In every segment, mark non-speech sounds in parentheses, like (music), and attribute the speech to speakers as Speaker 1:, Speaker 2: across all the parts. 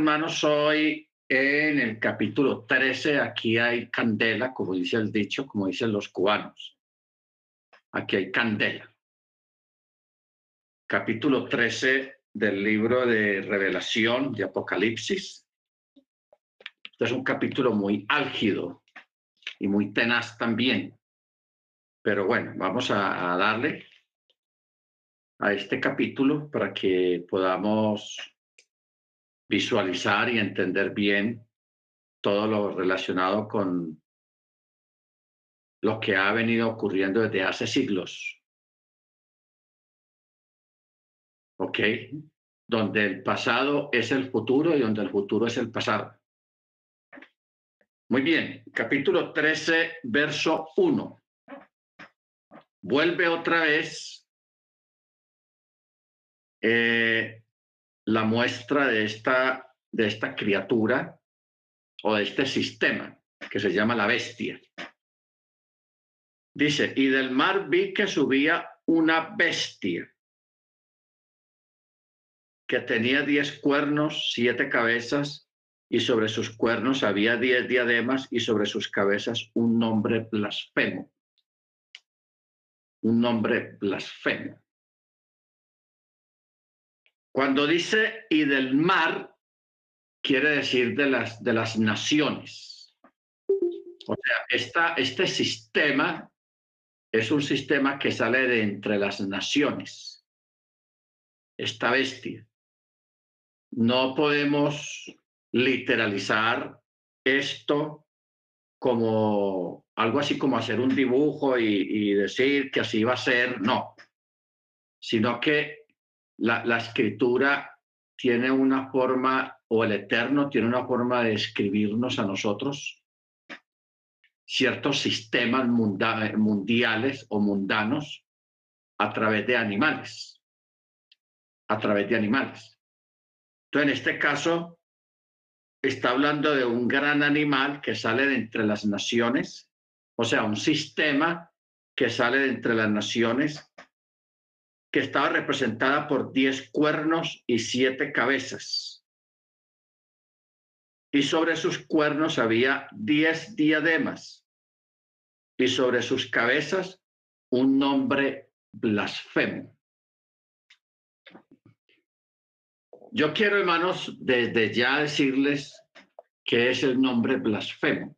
Speaker 1: hermanos, hoy en el capítulo 13, aquí hay candela, como dice el dicho, como dicen los cubanos. Aquí hay candela. Capítulo 13 del libro de Revelación, de Apocalipsis. Este es un capítulo muy álgido y muy tenaz también. Pero bueno, vamos a darle a este capítulo para que podamos visualizar y entender bien todo lo relacionado con lo que ha venido ocurriendo desde hace siglos. ¿Ok? Donde el pasado es el futuro y donde el futuro es el pasado. Muy bien, capítulo 13, verso 1. Vuelve otra vez eh, la muestra de esta, de esta criatura o de este sistema que se llama la bestia. Dice, y del mar vi que subía una bestia que tenía diez cuernos, siete cabezas, y sobre sus cuernos había diez diademas, y sobre sus cabezas un nombre blasfemo. Un nombre blasfemo. Cuando dice y del mar, quiere decir de las, de las naciones. O sea, este sistema es un sistema que sale de entre las naciones. Esta bestia. No podemos literalizar esto como algo así como hacer un dibujo y decir que así va a ser, no, sino que la, escritura tiene una forma, o el Eterno tiene una forma de escribirnos a nosotros ciertos sistemas mundiales o mundanos a través de animales, a través de animales. Entonces, en este caso, está hablando de un gran animal que sale de entre las naciones, o sea, un sistema que sale de entre las naciones que estaba representada por diez cuernos y siete cabezas. Y sobre sus cuernos había diez diademas, y sobre sus cabezas un nombre blasfemo. Yo quiero, hermanos, desde ya decirles qué es el nombre blasfemo.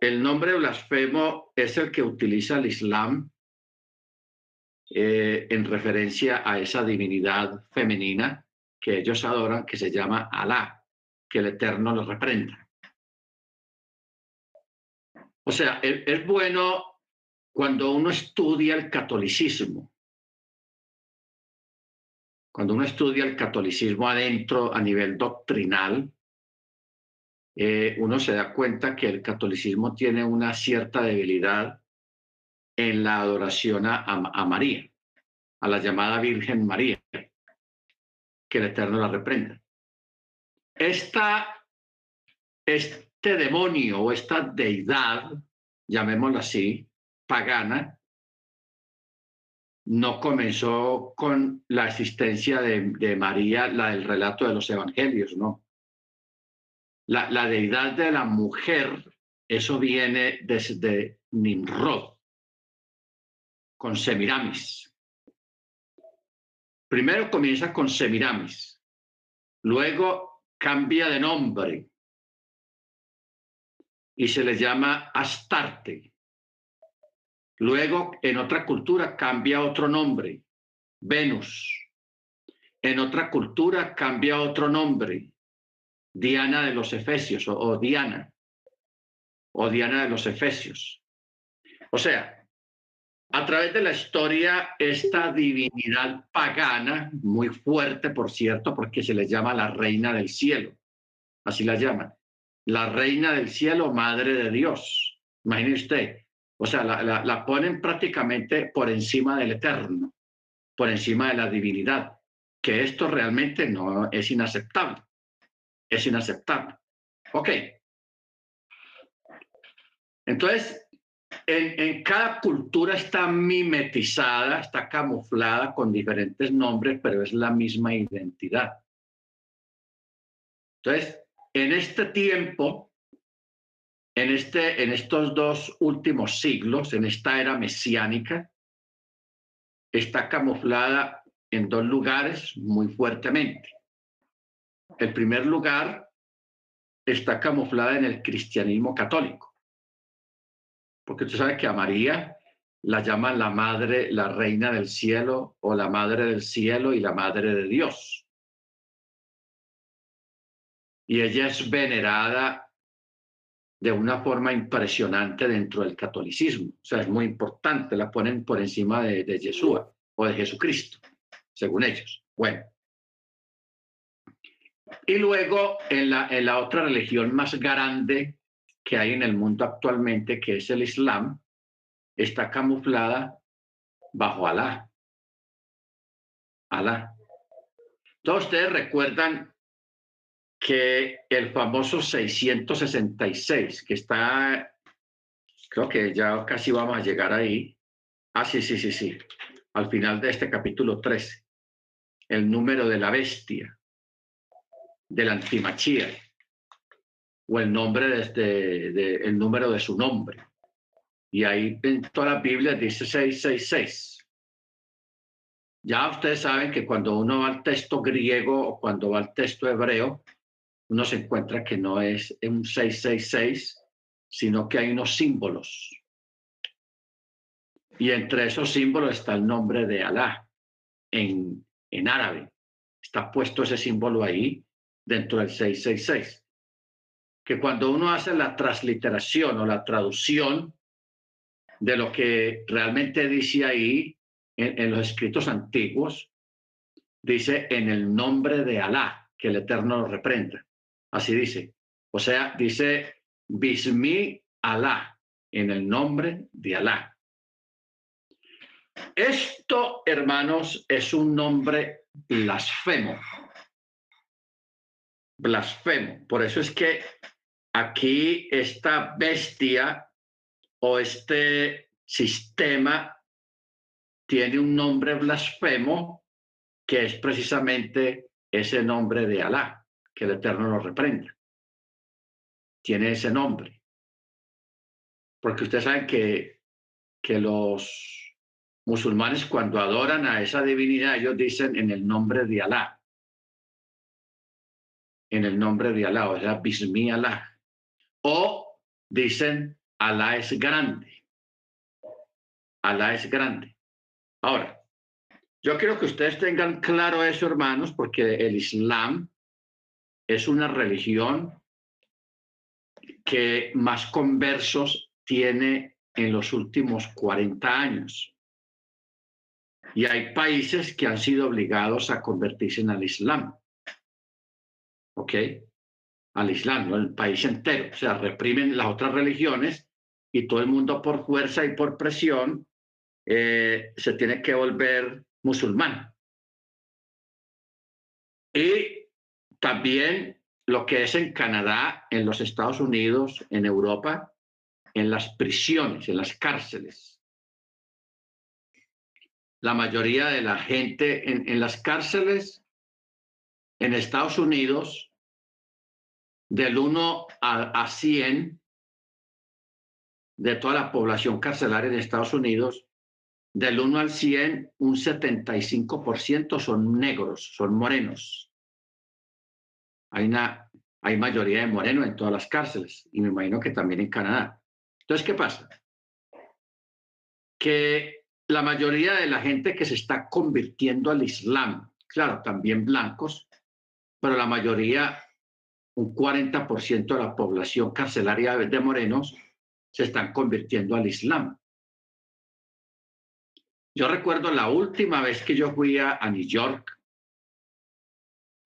Speaker 1: El nombre blasfemo es el que utiliza el Islam eh, en referencia a esa divinidad femenina que ellos adoran, que se llama Alá, que el Eterno los reprenda. O sea, es, es bueno cuando uno estudia el catolicismo, cuando uno estudia el catolicismo adentro a nivel doctrinal, eh, uno se da cuenta que el catolicismo tiene una cierta debilidad en la adoración a, María, a la llamada Virgen María, que el Eterno la reprenda. Esta, este demonio o esta deidad, llamémosla así, pagana, no comenzó con la existencia de, María, la del relato de los evangelios, no. La, la deidad de la mujer, eso viene desde Nimrod con Semiramis. Primero comienza con Semiramis, luego cambia de nombre y se le llama Astarte. Luego, en otra cultura, cambia otro nombre, Venus. En otra cultura, cambia otro nombre, Diana de los Efesios o, o Diana, o Diana de los Efesios. O sea, a través de la historia, esta divinidad pagana, muy fuerte, por cierto, porque se le llama la reina del cielo, así la llaman, la reina del cielo, madre de Dios. Imagine usted, o sea, la, la ponen prácticamente por encima del eterno, por encima de la divinidad, que esto realmente no es inaceptable, es inaceptable. Ok. Entonces, en, cada cultura está mimetizada, está camuflada con diferentes nombres, pero es la misma identidad. Entonces, en este tiempo, en, este, en estos dos últimos siglos, en esta era mesiánica, está camuflada en dos lugares muy fuertemente. El primer lugar está camuflada en el cristianismo católico, porque usted sabe que a María la llaman la madre, la reina del cielo o la madre del cielo y la madre de Dios. Y ella es venerada de una forma impresionante dentro del catolicismo. O sea, es muy importante, la ponen por encima de, de Yeshua o de Jesucristo, según ellos. Bueno. Y luego en la, en la otra religión más grande que hay en el mundo actualmente, que es el Islam, está camuflada bajo Alá. Alá. Todos ustedes recuerdan que el famoso 666, que está, creo que ya casi vamos a llegar ahí. Ah, sí, sí, sí, sí. Al final de este capítulo 13. El número de la bestia, del antimachía, o el nombre de, este, de, el número de su nombre. Y ahí en toda la Biblia dice 666. Ya ustedes saben que cuando uno va al texto griego o cuando va al texto hebreo, uno se encuentra que no es un 666, sino que hay unos símbolos. Y entre esos símbolos está el nombre de Alá en, en árabe. Está puesto ese símbolo ahí dentro del 666. Que cuando uno hace la transliteración o la traducción de lo que realmente dice ahí en, los escritos antiguos, dice en el nombre de Alá, que el Eterno lo reprenda. Así dice. O sea, dice Bismi Alá, en el nombre de Alá. Esto, hermanos, es un nombre blasfemo. Blasfemo. Por eso es que aquí esta bestia o este sistema tiene un nombre blasfemo que es precisamente ese nombre de Alá, que el Eterno lo reprenda. Tiene ese nombre. Porque ustedes saben que, que los musulmanes cuando adoran a esa divinidad, ellos dicen en el nombre de Alá. En el nombre de Alá, o sea, Bismi Alá. O dicen Alá es grande. Alá es grande. Ahora, yo quiero que ustedes tengan claro eso, hermanos, porque el Islam es una religión que más conversos tiene en los últimos 40 años. Y hay países que han sido obligados a convertirse en el Islam. ¿Ok? Al Islam, ¿no? el país entero. O sea, reprimen las otras religiones y todo el mundo por fuerza y por presión eh, se tiene que volver musulmán. Y también lo que es en Canadá, en los Estados Unidos, en Europa, en las prisiones, en las cárceles. La mayoría de la gente en, las cárceles en Estados Unidos, del 1 a, a 100, de toda la población carcelaria de Estados Unidos, del 1 al 100, un 75% son negros, son morenos. Hay, una, hay mayoría de morenos en todas las cárceles y me imagino que también en Canadá. Entonces, ¿qué pasa? Que la mayoría de la gente que se está convirtiendo al Islam, claro, también blancos, pero la mayoría, un 40% de la población carcelaria de morenos, se están convirtiendo al Islam. Yo recuerdo la última vez que yo fui a, New York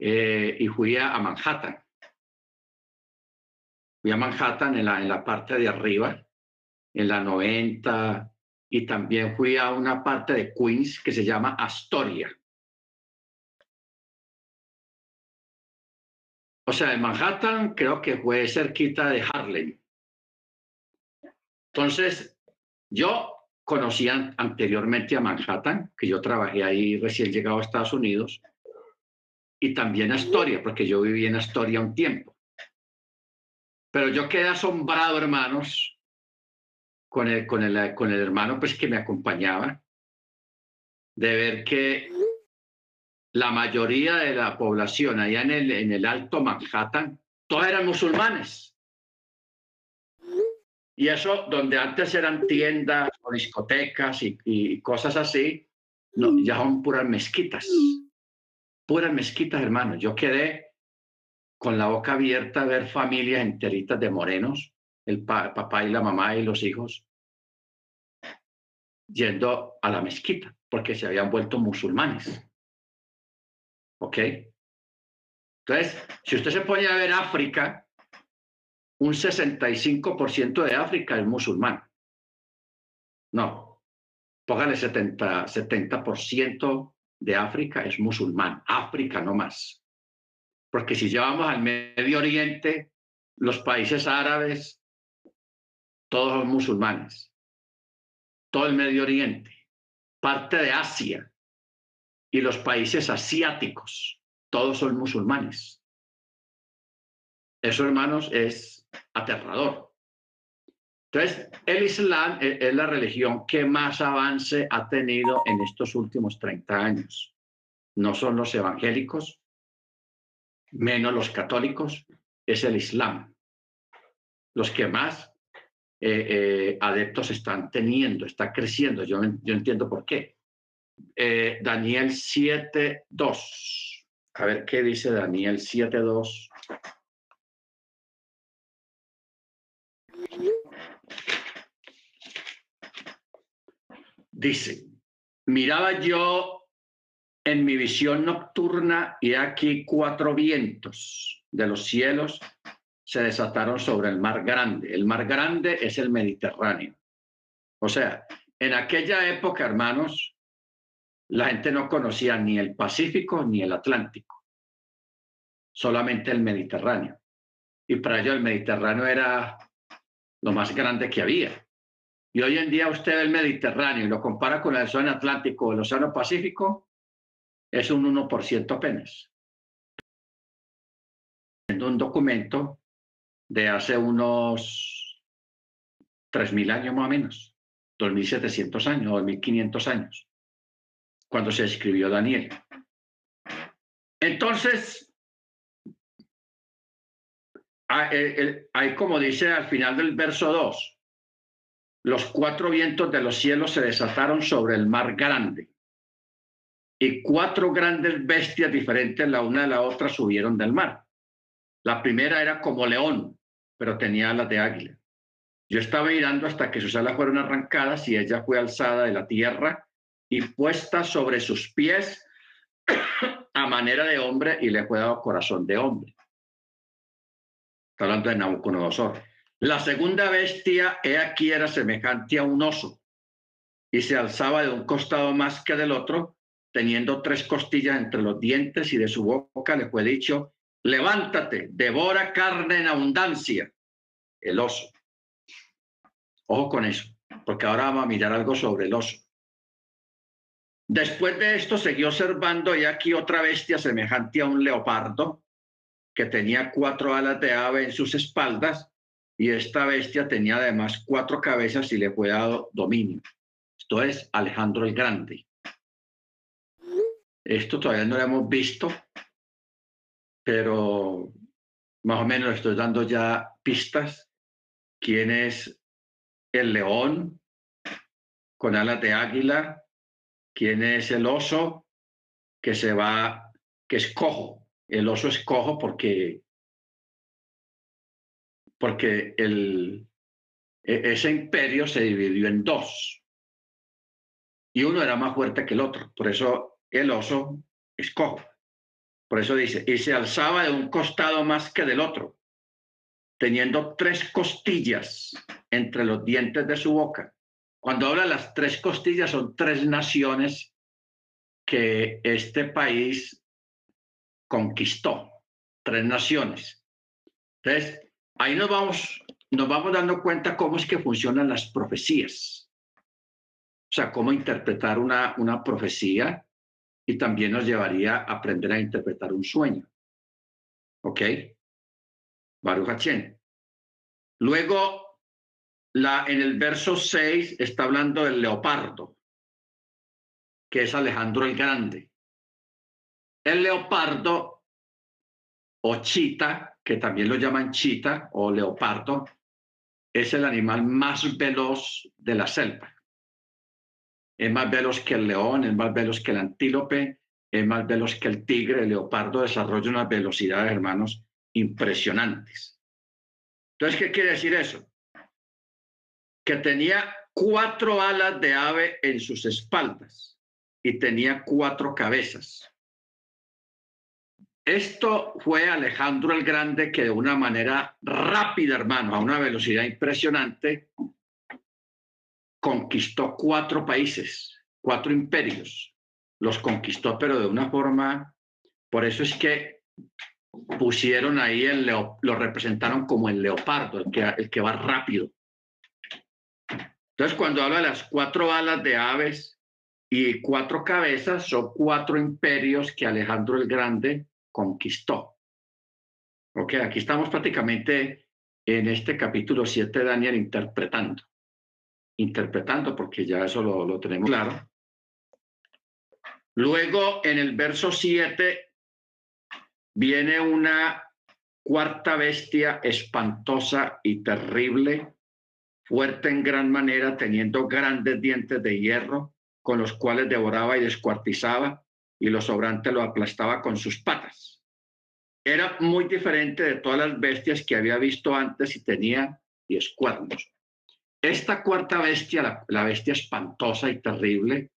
Speaker 1: eh, y fui a, Manhattan. Fui a Manhattan en la, en la parte de arriba, en la 90, y también fui a una parte de Queens que se llama Astoria. O sea, en Manhattan creo que fue cerquita de Harlem. Entonces, yo conocía anteriormente a Manhattan, que yo trabajé ahí recién llegado a Estados Unidos, y también Astoria, porque yo viví en Astoria un tiempo. Pero yo quedé asombrado, hermanos, con el, con el, con el hermano pues, que me acompañaba, de ver que la mayoría de la población allá en el, en el Alto Manhattan, todos eran musulmanes. Y eso, donde antes eran tiendas o discotecas y, y cosas así, no, ya son puras mezquitas. Puras mezquitas, hermano. Yo quedé con la boca abierta a ver familias enteritas de morenos, el papá y la mamá y los hijos, yendo a la mezquita, porque se habían vuelto musulmanes. ¿Ok? Entonces, si usted se pone a ver África, un 65% de África es musulmán. No, póngale 70, 70% de África es musulmán. África no más. Porque si llevamos al Medio Oriente, los países árabes, todos son musulmanes. Todo el Medio Oriente, parte de Asia y los países asiáticos, todos son musulmanes. Eso, hermanos, es aterrador. Entonces, el Islam e-, es la religión que más avance ha tenido en estos últimos 30 años. No son los evangélicos, menos los católicos, es el Islam. Los que más eh, eh, adeptos están teniendo, está creciendo. Yo, yo entiendo por qué. Eh, Daniel 7.2. A ver qué dice Daniel 7.2. Dice, miraba yo en mi visión nocturna y aquí cuatro vientos de los cielos se desataron sobre el mar grande. El mar grande es el Mediterráneo. O sea, en aquella época, hermanos, la gente no conocía ni el Pacífico ni el Atlántico, solamente el Mediterráneo. Y para ello el Mediterráneo era lo más grande que había. Y hoy en día usted ve el Mediterráneo y lo compara con el Océano Atlántico o el Océano Pacífico, es un 1% apenas. Un documento de hace unos 3.000 años más o menos, 2.700 años, 2.500 años, cuando se escribió Daniel. Entonces, hay como dice al final del verso 2, los cuatro vientos de los cielos se desataron sobre el mar grande y cuatro grandes bestias diferentes la una de la otra subieron del mar. La primera era como león, pero tenía alas de águila. Yo estaba mirando hasta que sus alas fueron arrancadas y ella fue alzada de la tierra y puesta sobre sus pies (coughs) a manera de hombre y le fue dado corazón de hombre. Está hablando de Nabucodonosor. La segunda bestia, he aquí, era semejante a un oso y se alzaba de un costado más que del otro, teniendo tres costillas entre los dientes y de su boca le fue dicho, levántate, devora carne en abundancia, el oso. Ojo con eso, porque ahora vamos a mirar algo sobre el oso. Después de esto seguí observando y aquí otra bestia semejante a un leopardo que tenía cuatro alas de ave en sus espaldas y esta bestia tenía además cuatro cabezas y le fue dado dominio. Esto es Alejandro el Grande. Esto todavía no lo hemos visto, pero más o menos estoy dando ya pistas. ¿Quién es el león con alas de águila? ¿Quién es el oso que se va, que es cojo? El oso es cojo porque porque el, e, ese imperio se dividió en dos y uno era más fuerte que el otro. Por eso el oso es cojo. Por eso dice, y se alzaba de un costado más que del otro, teniendo tres costillas entre los dientes de su boca. Cuando habla las tres costillas, son tres naciones que este país conquistó, tres naciones. Entonces, ahí nos vamos, nos vamos dando cuenta cómo es que funcionan las profecías. O sea, cómo interpretar una, una profecía y también nos llevaría a aprender a interpretar un sueño. ¿Ok? Baruch Hachén. Luego, la, en el verso 6 está hablando del leopardo, que es Alejandro el Grande. El leopardo o chita, que también lo llaman chita o leopardo, es el animal más veloz de la selva. Es más veloz que el león, es más veloz que el antílope, es más veloz que el tigre. El leopardo desarrolla unas velocidades, hermanos, impresionantes. Entonces, ¿qué quiere decir eso? Que tenía cuatro alas de ave en sus espaldas y tenía cuatro cabezas. Esto fue Alejandro el Grande que de una manera rápida, hermano, a una velocidad impresionante, conquistó cuatro países, cuatro imperios. Los conquistó, pero de una forma, por eso es que pusieron ahí el leo, lo representaron como el leopardo, el que, el que va rápido. Entonces, cuando habla de las cuatro alas de aves y cuatro cabezas, son cuatro imperios que Alejandro el Grande conquistó. Ok, aquí estamos prácticamente en este capítulo 7 de Daniel interpretando. Interpretando, porque ya eso lo, lo tenemos claro. Luego, en el verso 7, viene una cuarta bestia espantosa y terrible, fuerte en gran manera, teniendo grandes dientes de hierro, con los cuales devoraba y descuartizaba, y lo sobrante lo aplastaba con sus patas. Era muy diferente de todas las bestias que había visto antes y tenía diez cuernos. Esta cuarta bestia, la, bestia espantosa y terrible,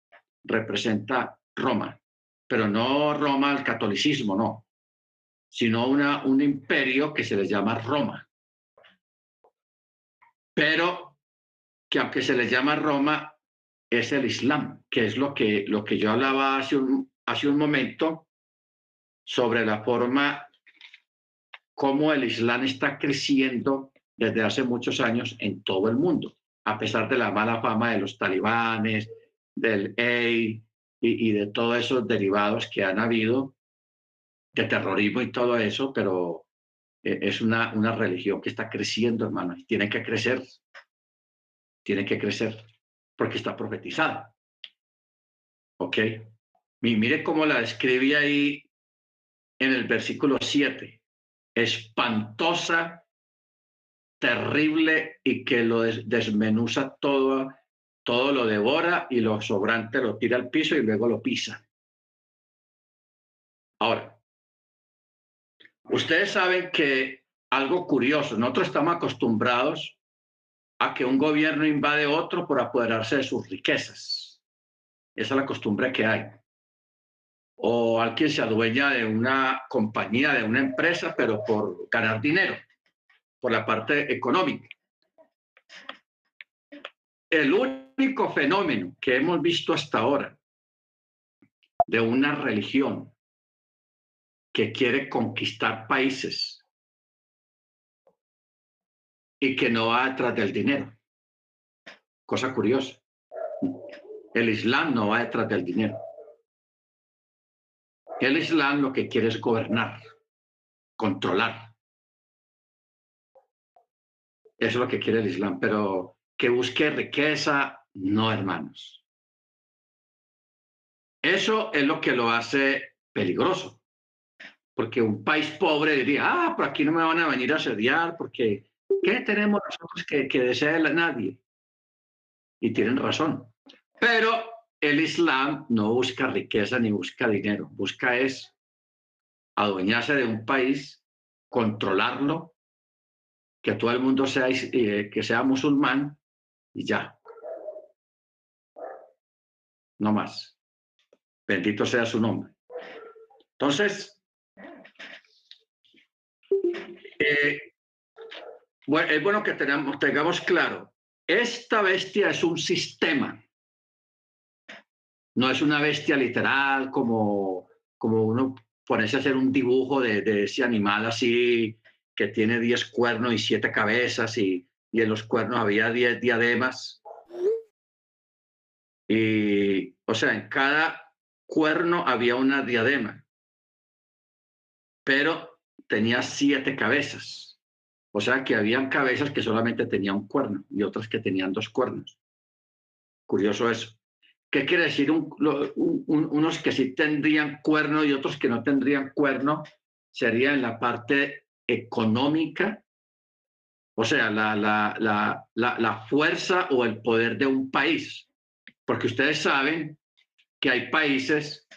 Speaker 1: representa Roma, pero no Roma al catolicismo, no, sino una, un imperio que se les llama Roma. Pero que aunque se les llama Roma, es el Islam, que es lo que, lo que yo hablaba hace un, hace un momento sobre la forma como el Islam está creciendo desde hace muchos años en todo el mundo, a pesar de la mala fama de los talibanes, del EI y, y de todos esos derivados que han habido, de terrorismo y todo eso, pero eh, es una, una religión que está creciendo, hermano, y tiene que crecer, tiene que crecer, porque está profetizada. ¿Ok? Y mire cómo la describe ahí en el versículo 7. Espantosa, terrible y que lo desmenuza todo, todo lo devora y lo sobrante lo tira al piso y luego lo pisa. Ahora, ustedes saben que algo curioso, nosotros estamos acostumbrados a que un gobierno invade otro por apoderarse de sus riquezas. Esa es la costumbre que hay o alguien se adueña de una compañía, de una empresa, pero por ganar dinero, por la parte económica. El único fenómeno que hemos visto hasta ahora de una religión que quiere conquistar países y que no va detrás del dinero. Cosa curiosa. El Islam no va detrás del dinero. El Islam lo que quiere es gobernar, controlar. Eso es lo que quiere el Islam, pero que busque riqueza, no, hermanos. Eso es lo que lo hace peligroso, porque un país pobre diría, ah, por aquí no me van a venir a asediar, porque ¿qué tenemos nosotros que, que desea nadie? Y tienen razón. Pero el Islam no busca riqueza ni busca dinero, busca es adueñarse de un país, controlarlo, que todo el mundo sea, eh, que sea musulmán y ya. No más. Bendito sea su nombre. Entonces, eh, bueno, es bueno que tengamos claro, esta bestia es un sistema no es una bestia literal como, como uno ponerse a hacer un dibujo de, ese animal así que tiene 10 cuernos y siete cabezas y, y en los cuernos había 10 diademas. Y, o sea, en cada cuerno había una diadema, pero tenía siete cabezas. O sea que habían cabezas que solamente tenían un cuerno y otras que tenían dos cuernos. Curioso eso. ¿Qué quiere decir unos que sí tendrían cuerno y otros que no tendrían cuerno? Sería en la parte económica, o sea, la, la, la fuerza o el poder de un país. Porque ustedes saben que hay países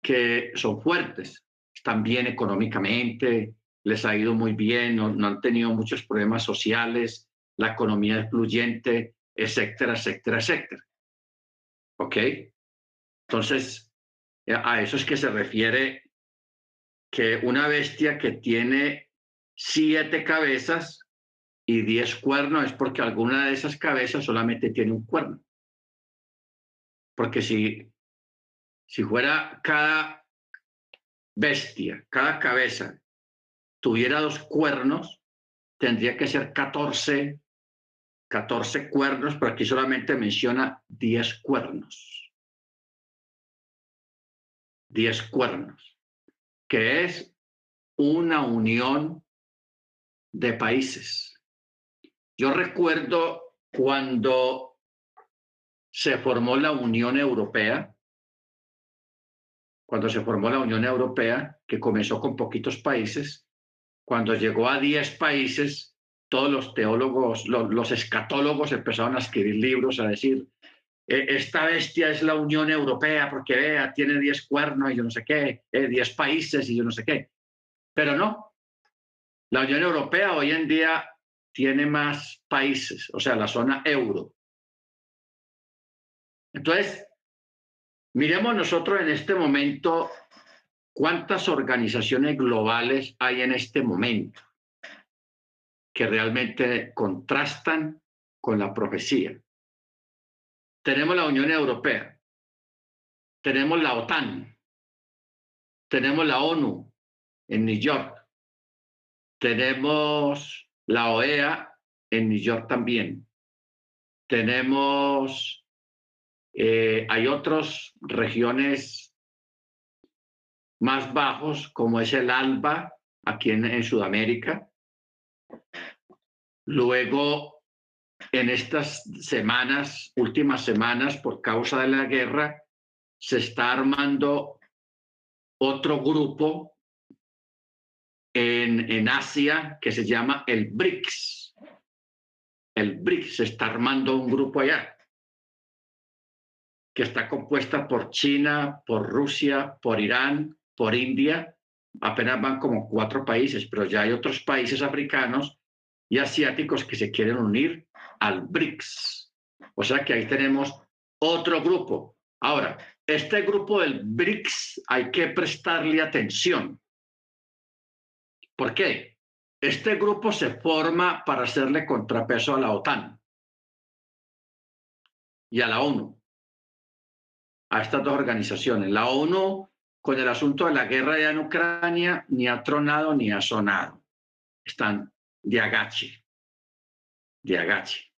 Speaker 1: que son fuertes, están bien económicamente, les ha ido muy bien, no, no han tenido muchos problemas sociales, la economía es fluyente, etcétera, etcétera, etcétera. ¿Ok? Entonces, a eso es que se refiere que una bestia que tiene siete cabezas y diez cuernos es porque alguna de esas cabezas solamente tiene un cuerno. Porque si, si fuera cada bestia, cada cabeza tuviera dos cuernos, tendría que ser 14 14 cuernos, pero aquí solamente menciona 10 cuernos. 10 cuernos, que es una unión de países. Yo recuerdo cuando se formó la Unión Europea, cuando se formó la Unión Europea, que comenzó con poquitos países, cuando llegó a 10 países, todos los teólogos, los, escatólogos empezaron a escribir libros, a decir, e, esta bestia es la Unión Europea porque vea, tiene 10 cuernos y yo no sé qué, 10 eh, países y yo no sé qué. Pero no, la Unión Europea hoy en día tiene más países, o sea, la zona euro. Entonces, miremos nosotros en este momento cuántas organizaciones globales hay en este momento que realmente contrastan con la profecía. Tenemos la Unión Europea, tenemos la OTAN, tenemos la ONU en New York, tenemos la OEA en New York también, tenemos, eh, hay otras regiones más bajos como es el ALBA aquí en Sudamérica, Luego, en estas semanas, últimas semanas, por causa de la guerra, se está armando otro grupo en, en Asia que se llama el BRICS. El BRICS se está armando un grupo allá que está compuesta por China, por Rusia, por Irán, por India. Apenas van como cuatro países, pero ya hay otros países africanos y asiáticos que se quieren unir al BRICS. O sea que ahí tenemos otro grupo. Ahora, este grupo del BRICS hay que prestarle atención. ¿Por qué? Este grupo se forma para hacerle contrapeso a la OTAN y a la ONU, a estas dos organizaciones. La ONU, con el asunto de la guerra en Ucrania, ni ha tronado ni ha sonado. Están de agache, de agache.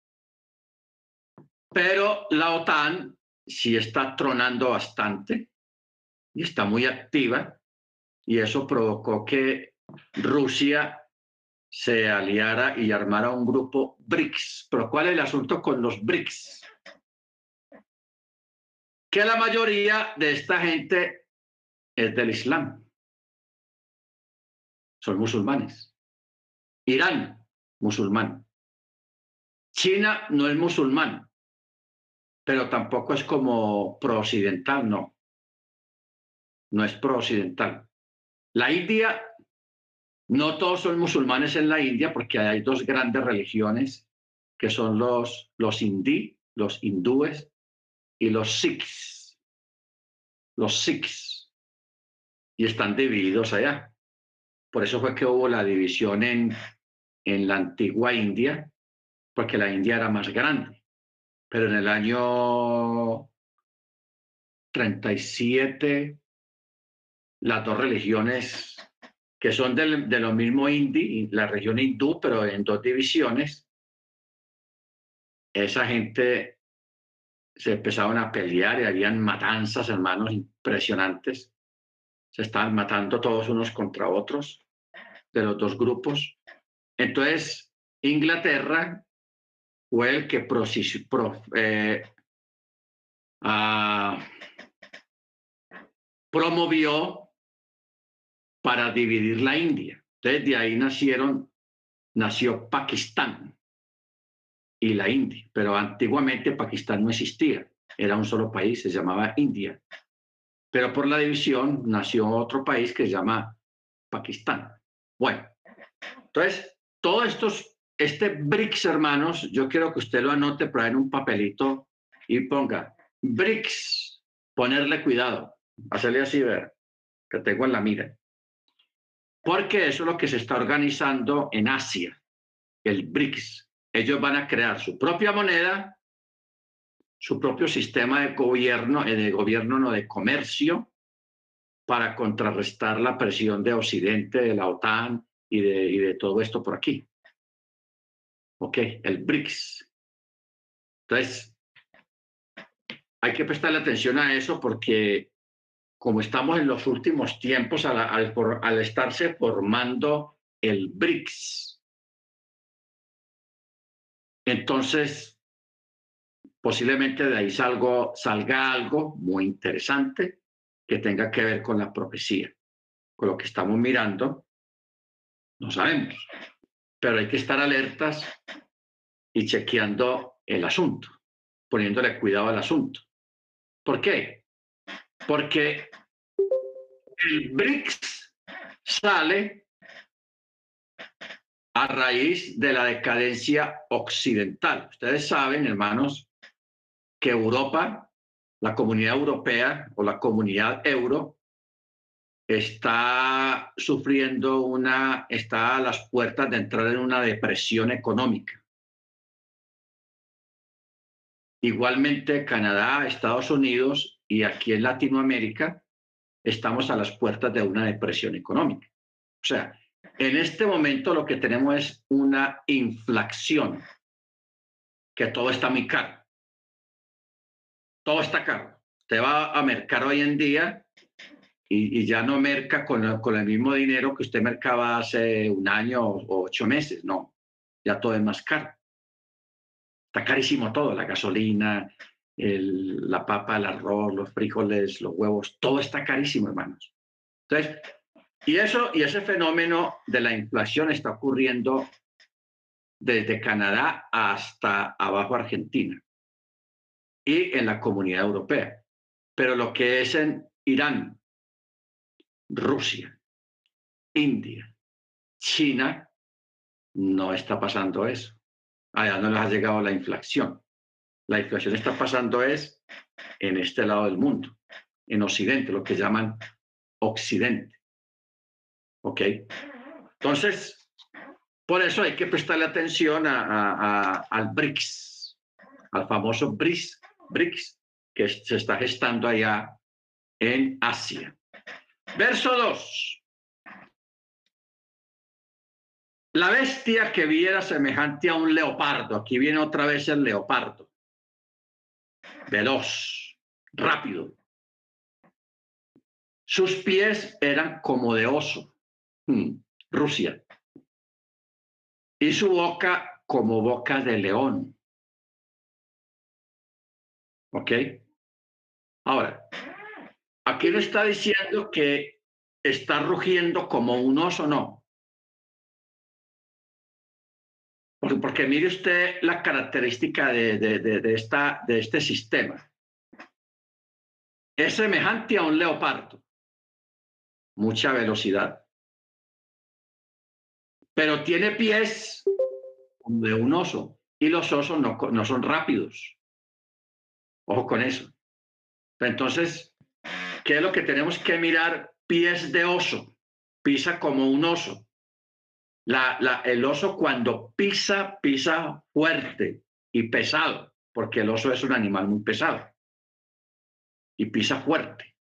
Speaker 1: Pero la OTAN sí está tronando bastante y está muy activa y eso provocó que Rusia se aliara y armara un grupo BRICS. Pero ¿cuál es el asunto con los BRICS? Que la mayoría de esta gente es del Islam. Son musulmanes. Irán, musulmán. China no es musulmán, pero tampoco es como pro-occidental, no. No es pro-occidental. La India, no todos son musulmanes en la India porque hay dos grandes religiones que son los, los hindí, los hindúes y los sikhs. Los sikhs. Y están divididos allá. Por eso fue que hubo la división en en la antigua India, porque la India era más grande. Pero en el año 37, las dos religiones que son de, lo mismo indi, la región hindú, pero en dos divisiones, esa gente se empezaron a pelear y habían matanzas, hermanos, impresionantes. Se estaban matando todos unos contra otros de los dos grupos. Entonces, Inglaterra fue el que eh, ah, promovió para dividir la India. Entonces, de ahí nacieron, nació Pakistán y la India, pero antiguamente Pakistán no existía, era un solo país, se llamaba India. Pero por la división nació otro país que se llama Pakistán. Bueno, entonces, todos estos, este BRICS, hermanos, yo quiero que usted lo anote por ahí en un papelito y ponga BRICS, ponerle cuidado, hacerle así, ver, que tengo en la mira. Porque eso es lo que se está organizando en Asia, el BRICS. Ellos van a crear su propia moneda, su propio sistema de gobierno, eh, de gobierno no de comercio, para contrarrestar la presión de Occidente, de la OTAN y de, y de todo esto por aquí. Ok, el BRICS. Entonces, hay que prestarle atención a eso porque como estamos en los últimos tiempos al, al, estarse formando el BRICS, entonces posiblemente de ahí salga algo muy interesante que tenga que ver con la profecía. Con lo que estamos mirando, no sabemos, pero hay que estar alertas y chequeando el asunto, poniéndole cuidado al asunto. ¿Por qué? Porque el BRICS sale a raíz de la decadencia occidental. Ustedes saben, hermanos, que Europa la comunidad europea o la comunidad euro está sufriendo una, está a las puertas de entrar en una depresión económica. Igualmente, Canadá, Estados Unidos y aquí en Latinoamérica estamos a las puertas de una depresión económica. O sea, en este momento lo que tenemos es una inflación, que todo está muy caro todo está caro. Usted va a mercar hoy en día y, ya no merca con, con, el mismo dinero que usted mercaba hace un año o, ocho meses. No, ya todo es más caro. Está carísimo todo, la gasolina, la papa, el arroz, los frijoles, los huevos, todo está carísimo, hermanos. Entonces, y eso y ese fenómeno de la inflación está ocurriendo desde Canadá hasta abajo Argentina y en la comunidad europea. Pero lo que es en Irán, Rusia, India, China, no está pasando eso. Allá no les ha llegado la inflación. La inflación está pasando es en este lado del mundo, en Occidente, lo que llaman Occidente. ¿Ok? Entonces, por eso hay que prestarle atención a, al BRICS, al famoso BRICS, BRICS, que se está gestando allá en Asia. Verso 2. La bestia que viera semejante a un leopardo, aquí viene otra vez el leopardo, veloz, rápido. Sus pies eran como de oso, hmm, Rusia, y su boca como boca de león. ¿Ok? Ahora, aquí le está diciendo que está rugiendo como un oso, no. Porque, mire usted la característica de, de, esta, de este sistema. Es semejante a un leopardo. Mucha velocidad. Pero tiene pies de un oso. Y los osos no, no son rápidos. Ojo con eso. Entonces, ¿qué es lo que tenemos que mirar? Pies de oso. Pisa como un oso. La, la, el oso cuando pisa, pisa fuerte y pesado, porque el oso es un animal muy pesado y pisa fuerte.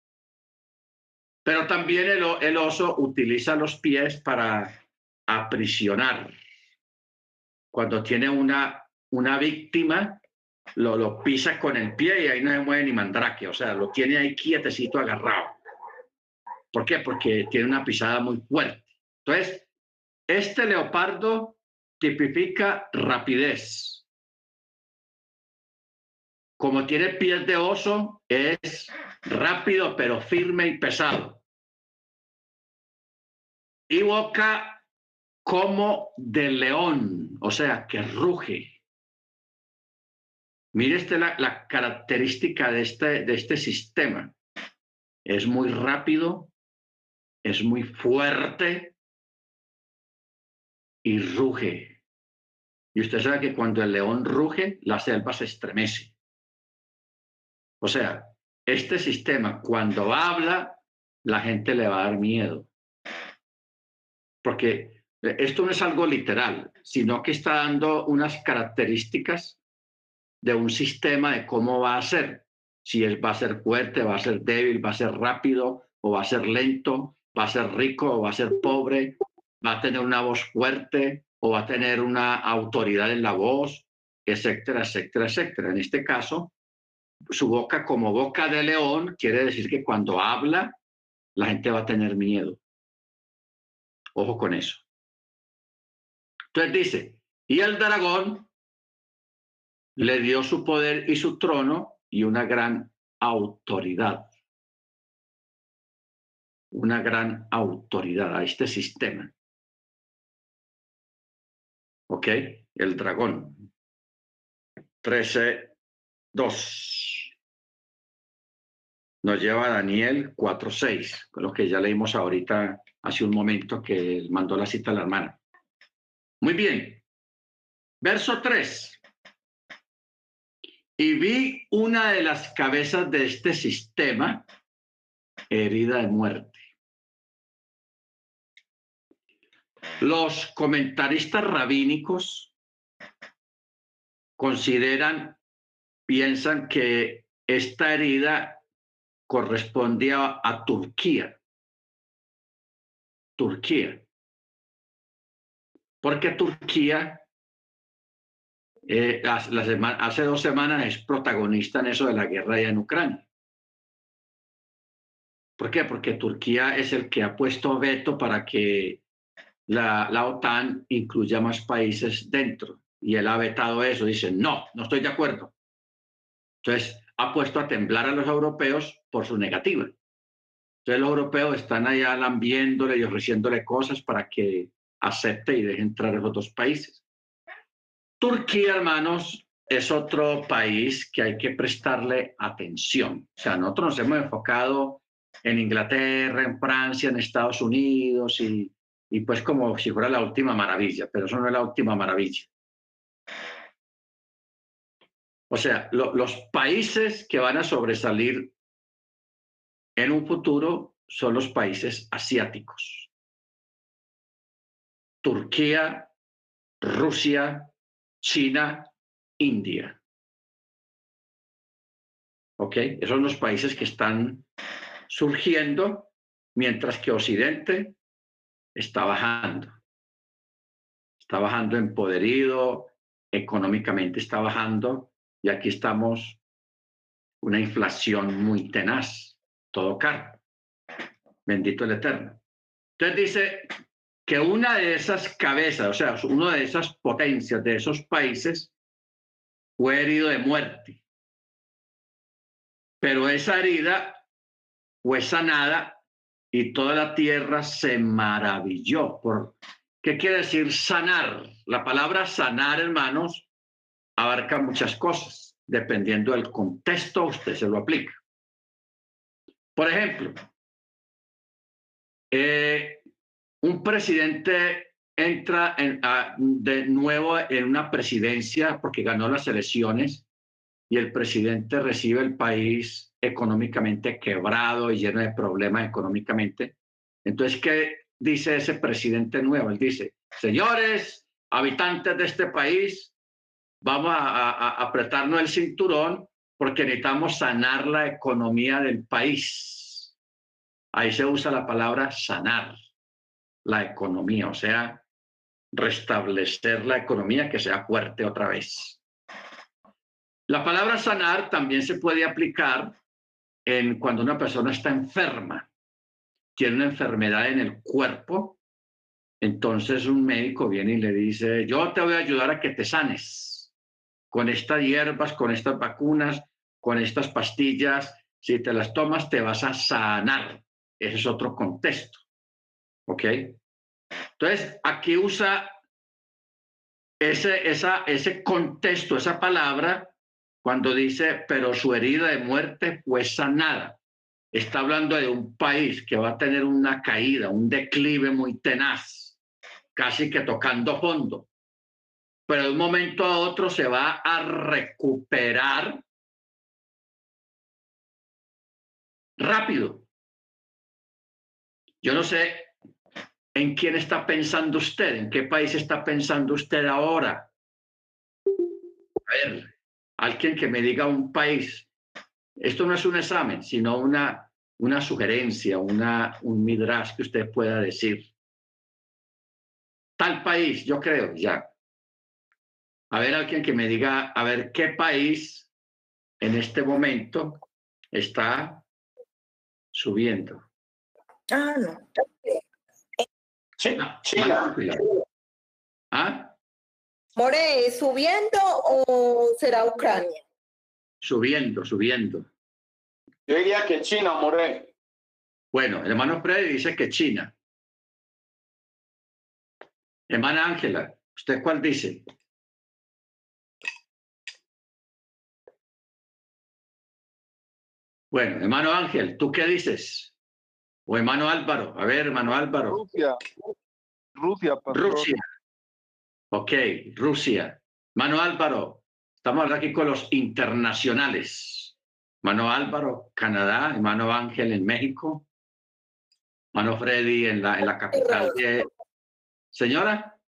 Speaker 1: Pero también el, el oso utiliza los pies para aprisionar. Cuando tiene una, una víctima, lo, lo pisa con el pie y ahí no se mueve ni mandrake, o sea, lo tiene ahí quietecito agarrado. ¿Por qué? Porque tiene una pisada muy fuerte. Entonces, este leopardo tipifica rapidez. Como tiene pies de oso, es rápido pero firme y pesado. Y boca como de león, o sea, que ruge. Mire este, la, característica de este, de este sistema. Es muy rápido, es muy fuerte y ruge. Y usted sabe que cuando el león ruge, la selva se estremece. O sea, este sistema, cuando habla, la gente le va a dar miedo. Porque esto no es algo literal, sino que está dando unas características de un sistema de cómo va a ser. Si es, va a ser fuerte, va a ser débil, va a ser rápido o va a ser lento, va a ser rico o va a ser pobre, va a tener una voz fuerte o va a tener una autoridad en la voz, etcétera, etcétera, etcétera. En este caso, su boca como boca de león quiere decir que cuando habla, la gente va a tener miedo. Ojo con eso. Entonces dice, y el dragón le dio su poder y su trono y una gran autoridad. Una gran autoridad a este sistema. ¿Ok? El dragón. 13, 2. Nos lleva a Daniel 4, 6, con lo que ya leímos ahorita hace un momento que mandó la cita a la hermana. Muy bien. Verso 3. Y vi una de las cabezas de este sistema herida de muerte. Los comentaristas rabínicos consideran, piensan que esta herida correspondía a Turquía. Turquía. Porque Turquía eh, hace dos semanas es protagonista en eso de la guerra en Ucrania. ¿Por qué? Porque Turquía es el que ha puesto veto para que la, la OTAN incluya más países dentro. Y él ha vetado eso. Dice, no, no estoy de acuerdo. Entonces, ha puesto a temblar a los europeos por su negativa. Entonces, los europeos están allá lambiéndole y ofreciéndole cosas para que acepte y deje entrar a los otros países. Turquía, hermanos, es otro país que hay que prestarle atención. O sea, nosotros nos hemos enfocado en Inglaterra, en Francia, en Estados Unidos y, pues como si fuera la última maravilla, pero eso no es la última maravilla. O sea, lo, los países que van a sobresalir en un futuro son los países asiáticos. Turquía, Rusia, China, India. ¿Ok? Esos son los países que están surgiendo mientras que Occidente está bajando. Está bajando en poderío, económicamente está bajando y aquí estamos una inflación muy tenaz, todo caro. Bendito el Eterno. Entonces dice, que una de esas cabezas, o sea, una de esas potencias de esos países fue herido de muerte. Pero esa herida fue sanada y toda la tierra se maravilló. Por, ¿Qué quiere decir sanar? La palabra sanar, hermanos, abarca muchas cosas. Dependiendo del contexto, usted se lo aplica. Por ejemplo, eh, un presidente entra de nuevo en una presidencia porque ganó las elecciones y el presidente recibe el país económicamente quebrado y lleno de problemas económicamente. Entonces, ¿qué dice ese presidente nuevo? Él dice, señores, habitantes de este país, vamos a, a apretarnos el cinturón porque necesitamos sanar la economía del país. Ahí se usa la palabra sanar la economía, o sea, restablecer la economía que sea fuerte otra vez. La palabra sanar también se puede aplicar en cuando una persona está enferma, tiene una enfermedad en el cuerpo, entonces un médico viene y le dice, yo te voy a ayudar a que te sanes con estas hierbas, con estas vacunas, con estas pastillas, si te las tomas te vas a sanar. Ese es otro contexto. ¿Ok? Entonces, aquí usa ese, esa, ese contexto, esa palabra, cuando dice, pero su herida de muerte fue sanada. Está hablando de un país que va a tener una caída, un declive muy tenaz, casi que tocando fondo. Pero de un momento a otro se va a recuperar rápido. Yo no sé en quién está pensando usted, en qué país está pensando usted ahora. A ver, alguien que me diga un país. Esto no es un examen, sino una, una sugerencia, una, un midrash que usted pueda decir. Tal país, yo creo, ya. A ver, alguien que me diga, a ver, qué país en este momento está subiendo.
Speaker 2: Ah, no.
Speaker 1: China. China. ¿Ah?
Speaker 2: More, ¿subiendo o será Ucrania?
Speaker 1: Subiendo, subiendo.
Speaker 3: Yo diría que China, More.
Speaker 1: Bueno, el hermano Freddy dice que China. Hermana Ángela, ¿usted cuál dice? Bueno, hermano Ángel, ¿tú qué dices? O hermano Álvaro, a ver, hermano Álvaro.
Speaker 3: Rusia. Rusia,
Speaker 1: Rusia. Ok, Rusia. Mano Álvaro, estamos aquí con los internacionales. Mano Álvaro, Canadá, hermano Ángel en México, Mano Freddy en la, en la capital de... Señora.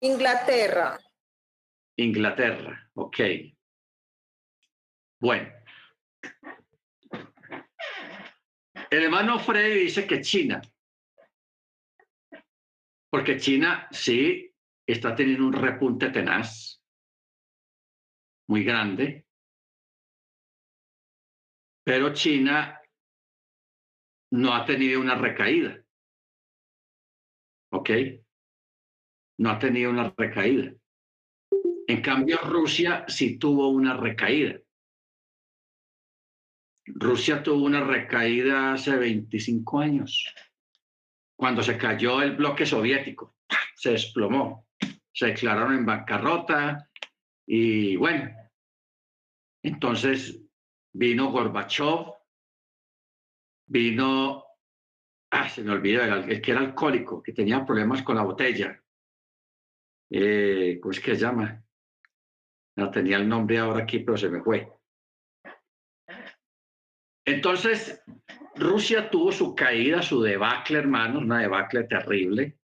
Speaker 2: Inglaterra.
Speaker 1: Inglaterra, ok. Bueno. El hermano Freddy dice que China. Porque China sí está teniendo un repunte tenaz, muy grande, pero China no ha tenido una recaída. ¿Ok? No ha tenido una recaída. En cambio, Rusia sí tuvo una recaída. Rusia tuvo una recaída hace 25 años cuando se cayó el bloque soviético, se desplomó, se declararon en bancarrota y bueno, entonces vino Gorbachev, vino, ah, se me olvidó, el, que era alcohólico, que tenía problemas con la botella. Eh, ¿Cómo es que se llama? No tenía el nombre ahora aquí, pero se me fue. Entonces, Rusia tuvo su caída, su debacle, hermanos, una debacle terrible.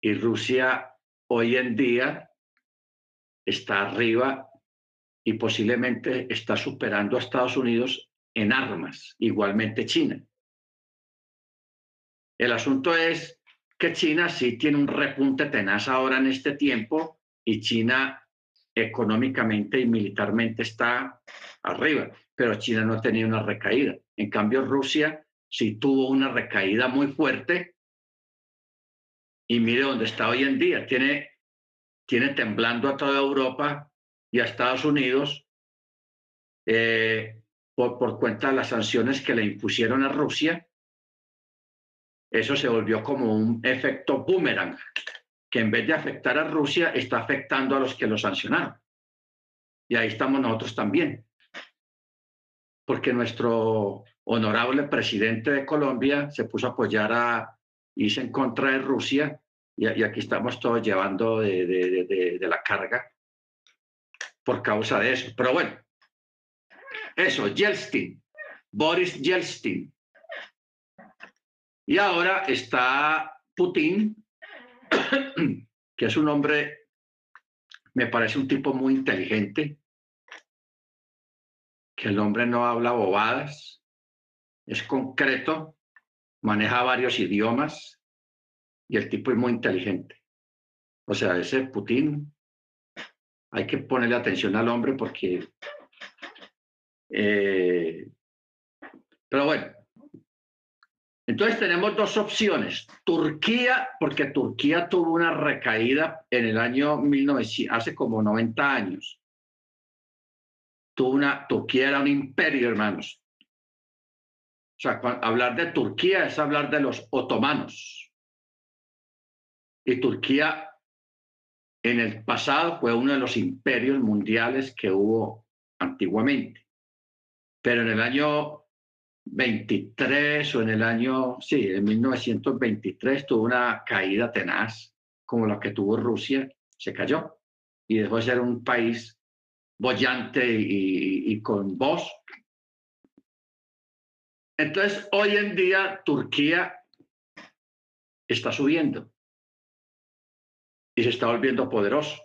Speaker 1: Y Rusia hoy en día está arriba y posiblemente está superando a Estados Unidos en armas, igualmente China. El asunto es que China sí tiene un repunte tenaz ahora en este tiempo y China económicamente y militarmente está arriba pero China no tenido una recaída. En cambio, Rusia sí tuvo una recaída muy fuerte y mire dónde está hoy en día. Tiene, tiene temblando a toda Europa y a Estados Unidos eh, por, por cuenta de las sanciones que le impusieron a Rusia. Eso se volvió como un efecto boomerang, que en vez de afectar a Rusia, está afectando a los que lo sancionaron. Y ahí estamos nosotros también porque nuestro honorable presidente de Colombia se puso a apoyar a, irse en contra de Rusia y, aquí estamos todos llevando de, la carga por causa de eso. Pero bueno, eso, Yeltsin, Boris Yeltsin. Y ahora está Putin, que es un hombre, me parece un tipo muy inteligente, que el hombre no habla bobadas, es concreto, maneja varios idiomas y el tipo es muy inteligente. O sea, ese Putin hay que ponerle atención al hombre porque... eh, pero bueno, entonces tenemos dos opciones. Turquía, porque Turquía tuvo una recaída en el año 1900, hace como 90 años. Tuvo una, Turquía era un imperio, hermanos. O sea, hablar de Turquía es hablar de los otomanos. Y Turquía en el pasado fue uno de los imperios mundiales que hubo antiguamente. Pero en el año 23 o en el año, sí, en 1923 tuvo una caída tenaz, como la que tuvo Rusia, se cayó y dejó de ser un país bollante y, y con voz. Entonces, hoy en día Turquía está subiendo y se está volviendo poderoso.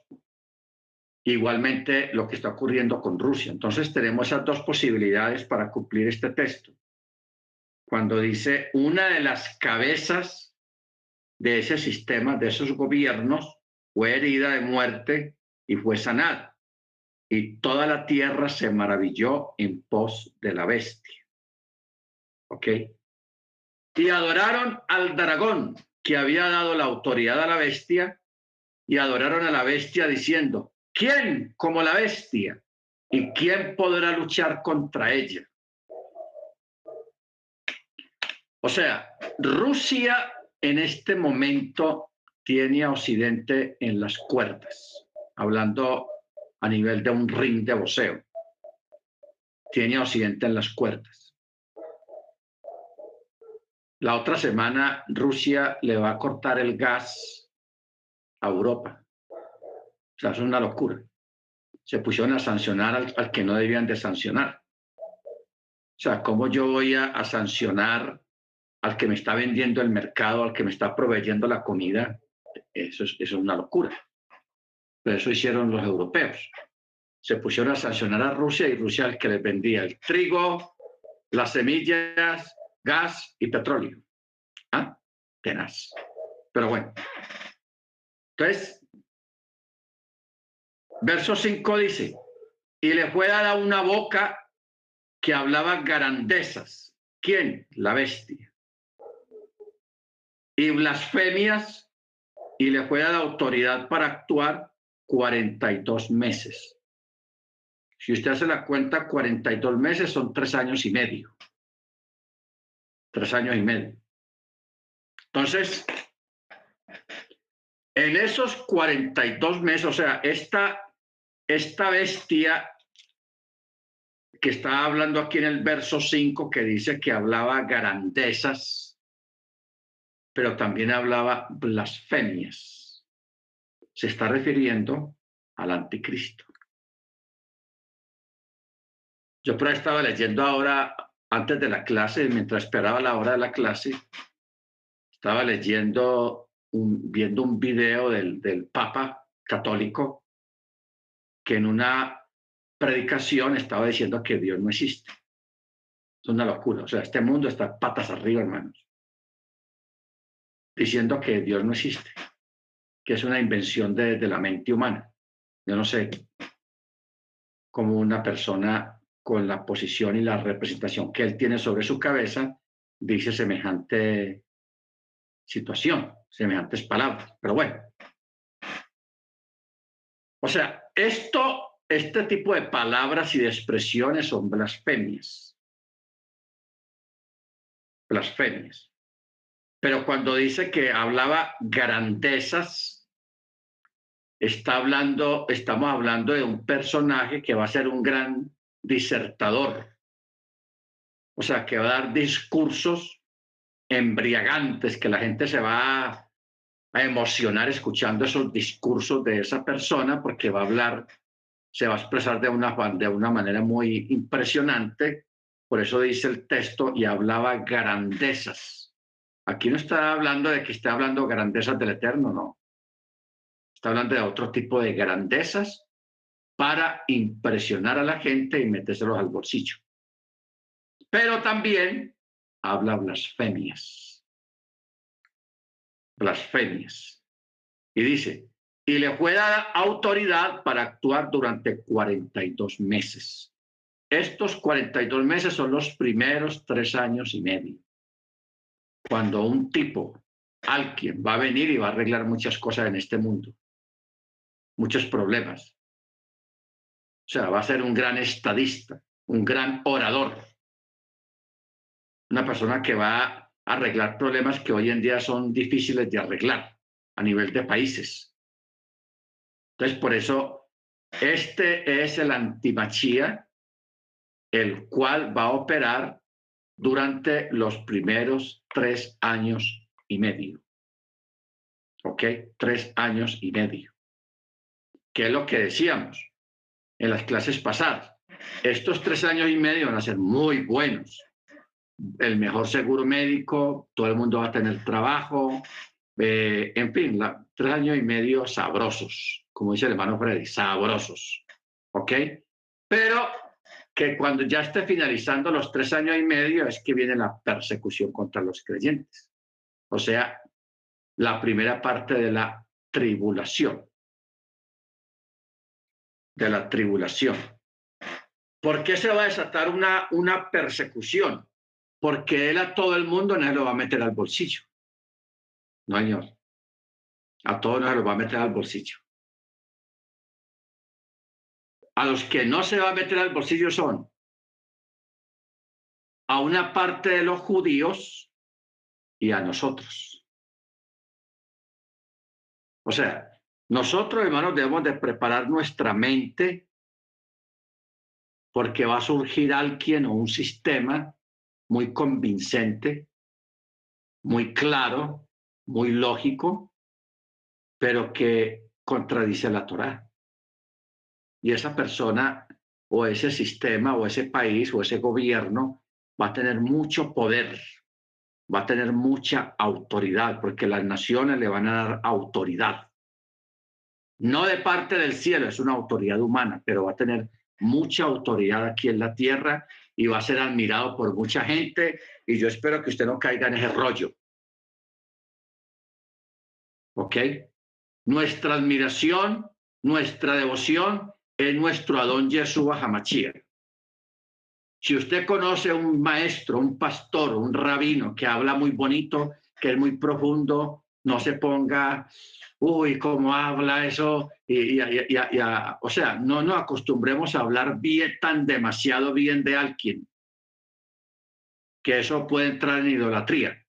Speaker 1: Igualmente lo que está ocurriendo con Rusia. Entonces tenemos esas dos posibilidades para cumplir este texto cuando dice una de las cabezas de ese sistema, de esos gobiernos, fue herida de muerte y fue sanada. Y toda la tierra se maravilló en pos de la bestia. ¿Ok? Y adoraron al dragón que había dado la autoridad a la bestia y adoraron a la bestia diciendo, ¿quién como la bestia? ¿Y quién podrá luchar contra ella? O sea, Rusia en este momento tiene a Occidente en las cuerdas, hablando a nivel de un ring de boxeo. Tiene a Occidente en las cuerdas. La otra semana Rusia le va a cortar el gas a Europa. O sea, es una locura. Se pusieron a sancionar al, que no debían de sancionar. O sea, ¿cómo yo voy a sancionar al que me está vendiendo el mercado, al que me está proveyendo la comida, eso es, una locura. Pero eso hicieron los europeos. Se pusieron a sancionar a Rusia y Rusia el que les vendía el trigo, las semillas, gas y petróleo. ¿Ah? Tenaz. Pero bueno. Entonces, verso 5 dice, y le fue dada una boca que hablaba grandezas. ¿Quién? La bestia y blasfemias y le fue dada autoridad para actuar 42 meses. Si usted hace la cuenta, 42 meses son tres años y medio. Tres años y medio. Entonces, en esos 42 meses, o sea, esta, esta bestia que está hablando aquí en el verso 5, que dice que hablaba grandezas, pero también hablaba blasfemias. Se está refiriendo al anticristo. Yo estaba leyendo ahora, antes de la clase, mientras esperaba la hora de la clase, estaba leyendo, un, viendo un video del, del Papa católico que en una predicación estaba diciendo que Dios no existe. Es una locura. O sea, este mundo está patas arriba, hermanos diciendo que Dios no existe, que es una invención de, la mente humana. Yo no sé cómo una persona con la posición y la representación que él tiene sobre su cabeza dice semejante situación, semejantes palabras. Pero bueno. O sea, esto, este tipo de palabras y de expresiones son blasfemias. Blasfemias. Pero cuando dice que hablaba grandezas, está hablando, estamos hablando de un personaje que va a ser un gran disertador. O sea, que va a dar discursos embriagantes, que la gente se va a, emocionar escuchando esos discursos de esa persona, porque va a hablar, se va a expresar de una, de una manera muy impresionante. Por eso dice el texto, y hablaba grandezas Aquí no está hablando de que está hablando grandezas del Eterno, no. Está hablando de otro tipo de grandezas para impresionar a la gente y metérselos al bolsillo. Pero también habla blasfemias. Blasfemias. Y dice, y le fue dada autoridad para actuar durante 42 meses. Estos 42 meses son los primeros tres años y medio. Cuando un tipo, alguien, va a venir y va a arreglar muchas cosas en este mundo, muchos problemas. O sea, va a ser un gran estadista, un gran orador, una persona que va a arreglar problemas que hoy en día son difíciles de arreglar a nivel de países. Entonces, por eso, este es el antimachía, el cual va a operar durante los primeros tres años y medio. ¿Ok? Tres años y medio. ¿Qué es lo que decíamos en las clases pasadas? Estos tres años y medio van a ser muy buenos. El mejor seguro médico, todo el mundo va a tener trabajo, eh, en fin, tres años y medio sabrosos, como dice el hermano Freddy, sabrosos. ¿Ok? Pero que cuando ya esté finalizando los tres años y medio es que viene la persecución contra los creyentes. O sea, la primera parte de la tribulación. De la tribulación. ¿Por qué se va a desatar una, una persecución? Porque él a todo el mundo no se lo va a meter al bolsillo. No, señor. A todos no se lo va a meter al bolsillo. A los que no se va a meter al bolsillo son a una parte de los judíos y a nosotros. O sea, nosotros, hermanos, debemos de preparar nuestra mente porque va a surgir alguien o un sistema muy convincente, muy claro, muy lógico, pero que contradice la Torah. Y esa persona o ese sistema o ese país o ese gobierno va a tener mucho poder, va a tener mucha autoridad, porque las naciones le van a dar autoridad. No de parte del cielo, es una autoridad humana, pero va a tener mucha autoridad aquí en la tierra y va a ser admirado por mucha gente y yo espero que usted no caiga en ese rollo. ¿Ok? Nuestra admiración, nuestra devoción es nuestro Adón Yeshua Hamachia. Si usted conoce un maestro, un pastor, un rabino que habla muy bonito, que es muy profundo, no se ponga, uy, cómo habla eso, o sea, no nos acostumbremos a hablar bien, tan demasiado bien de alguien, que eso puede entrar en idolatría.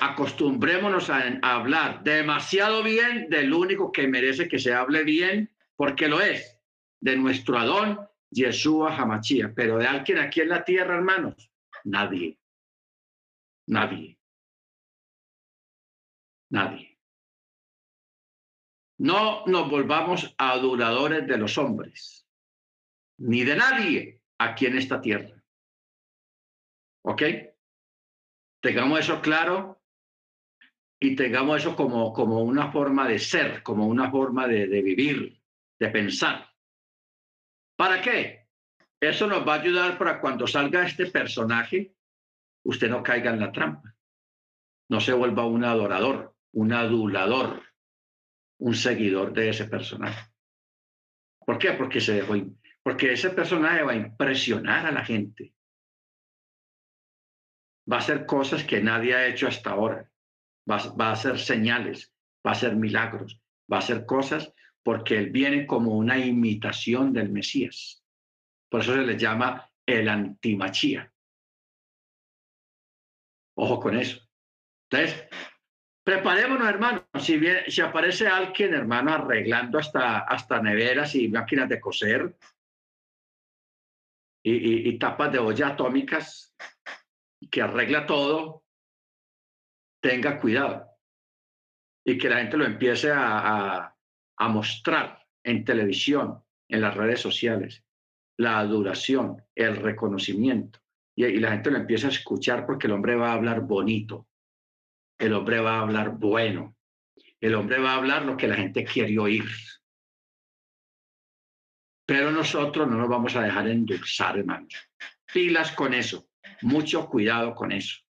Speaker 1: Acostumbrémonos a, hablar demasiado bien del único que merece que se hable bien, porque lo es, de nuestro Adón, Yeshua Hamachia. Pero de alguien aquí en la tierra, hermanos, nadie. Nadie. Nadie. No nos volvamos adoradores de los hombres, ni de nadie aquí en esta tierra. ¿Ok? Tengamos eso claro y tengamos eso como, como una forma de ser, como una forma de, de vivir, de pensar. ¿Para qué? Eso nos va a ayudar para cuando salga este personaje, usted no caiga en la trampa, no se vuelva un adorador, un adulador, un seguidor de ese personaje. ¿Por qué? Porque, porque ese personaje va a impresionar a la gente. Va a hacer cosas que nadie ha hecho hasta ahora. Va, a hacer señales, va a hacer milagros, va a hacer cosas porque él viene como una imitación del Mesías. Por eso se le llama el antimachía. Ojo con eso. Entonces, Preparémonos, hermano. Si, bien, si aparece alguien, hermano, arreglando hasta, hasta neveras y máquinas de coser y, tapas de olla atómicas, que arregla todo, tenga cuidado. Y que la gente lo empiece a, mostrar en televisión, en las redes sociales, la adoración, el reconocimiento. Y, y, la gente lo empieza a escuchar porque el hombre va a hablar bonito, el hombre va a hablar bueno. El hombre va a hablar lo que la gente quiere oír. Pero nosotros no nos vamos a dejar endulzar, hermanos. Pilas con eso. Mucho cuidado con eso.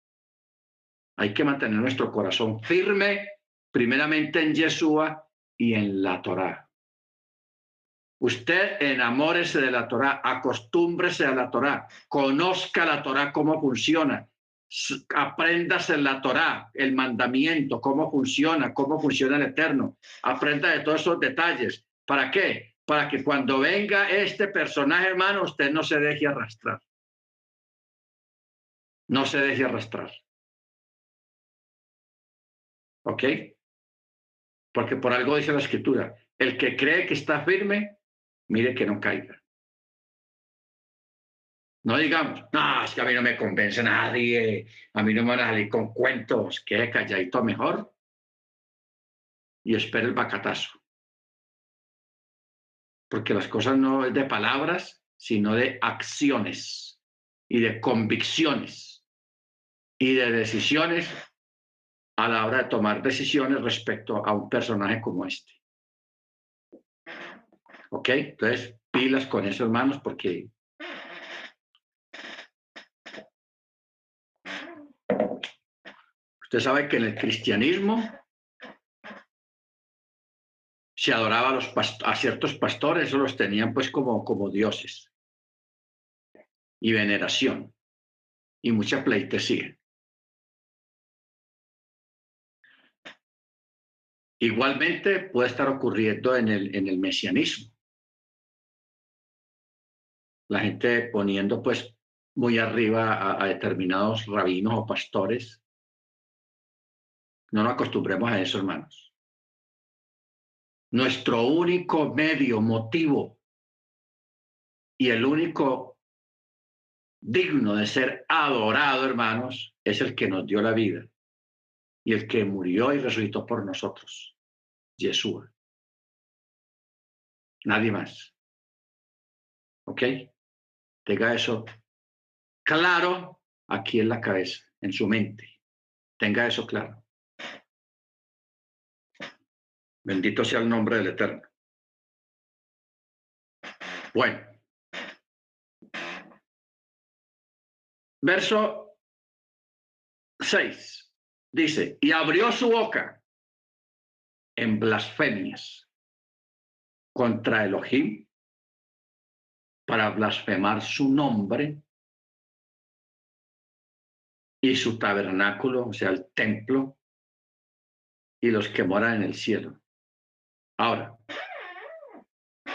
Speaker 1: Hay que mantener nuestro corazón firme primeramente en Yeshua y en la Torá. Usted enamórese de la Torá, acostúmbrese a la Torá, conozca la Torá cómo funciona, apréndase la Torá, el mandamiento, cómo funciona, cómo funciona el Eterno. Aprenda de todos esos detalles. ¿Para qué? Para que cuando venga este personaje, hermano, usted no se deje arrastrar. No se deje arrastrar. ¿Ok? Porque por algo dice la escritura, el que cree que está firme, mire que no caiga. No digamos, no, es que a mí no me convence nadie, a mí no me van a salir con cuentos, que calladito mejor y espere el bacatazo. Porque las cosas no es de palabras, sino de acciones y de convicciones y de decisiones a la hora de tomar decisiones respecto a un personaje como este. ¿Ok? Entonces, pilas con eso, hermanos, porque usted sabe que en el cristianismo se adoraba a, los a ciertos pastores, eso los tenían pues como, como dioses y veneración y mucha pleitesía. Igualmente puede estar ocurriendo en el, en el mesianismo. La gente poniendo pues muy arriba a, determinados rabinos o pastores. No nos acostumbremos a eso, hermanos. Nuestro único medio, motivo y el único digno de ser adorado, hermanos, es el que nos dio la vida y el que murió y resucitó por nosotros. Yeshua. Nadie más. ¿Ok? Tenga eso claro aquí en la cabeza, en su mente. Tenga eso claro. Bendito sea el nombre del Eterno. Bueno. Verso 6 dice, y abrió su boca en blasfemias contra Elohim para blasfemar su nombre y su tabernáculo, o sea, el templo, y los que moran en el cielo. Ahora,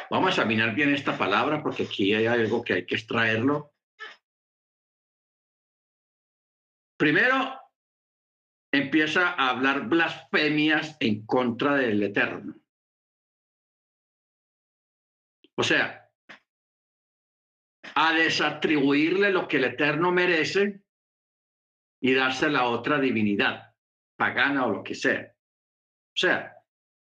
Speaker 1: vamos a examinar bien esta palabra porque aquí hay algo que hay que extraerlo. Primero, empieza a hablar blasfemias en contra del Eterno. O sea, a desatribuirle lo que el Eterno merece y darse la otra divinidad, pagana o lo que sea. O sea,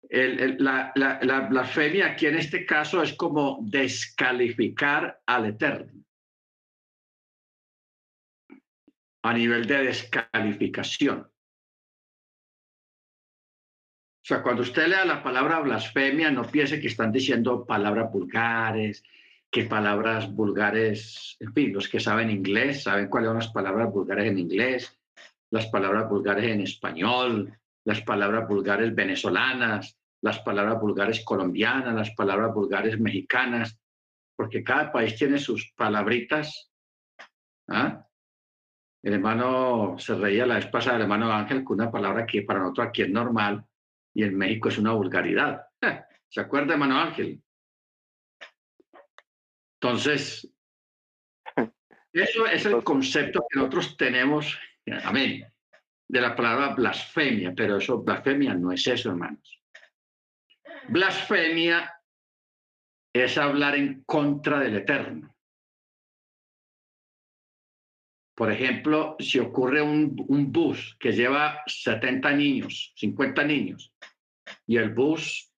Speaker 1: la, la blasfemia aquí en este caso es como descalificar al Eterno a nivel de descalificación. O sea, cuando usted lea la palabra blasfemia, no piense que están diciendo palabras vulgares, que palabras vulgares, en fin, los que saben inglés saben cuáles son las palabras vulgares en inglés, las palabras vulgares en español, las palabras vulgares venezolanas, las palabras vulgares colombianas, las palabras vulgares mexicanas, porque cada país tiene sus palabritas. ¿ah? El hermano se reía la vez pasada, el hermano Ángel, con una palabra que para nosotros aquí es normal, y en México es una vulgaridad. (laughs) ¿Se acuerda, hermano Ángel? Entonces, eso es el concepto que nosotros tenemos, amén, de la palabra blasfemia, pero eso, blasfemia no es eso, hermanos. Blasfemia es hablar en contra del Eterno. Por ejemplo, si ocurre un, bus que lleva 70 niños, 50 niños, y el bus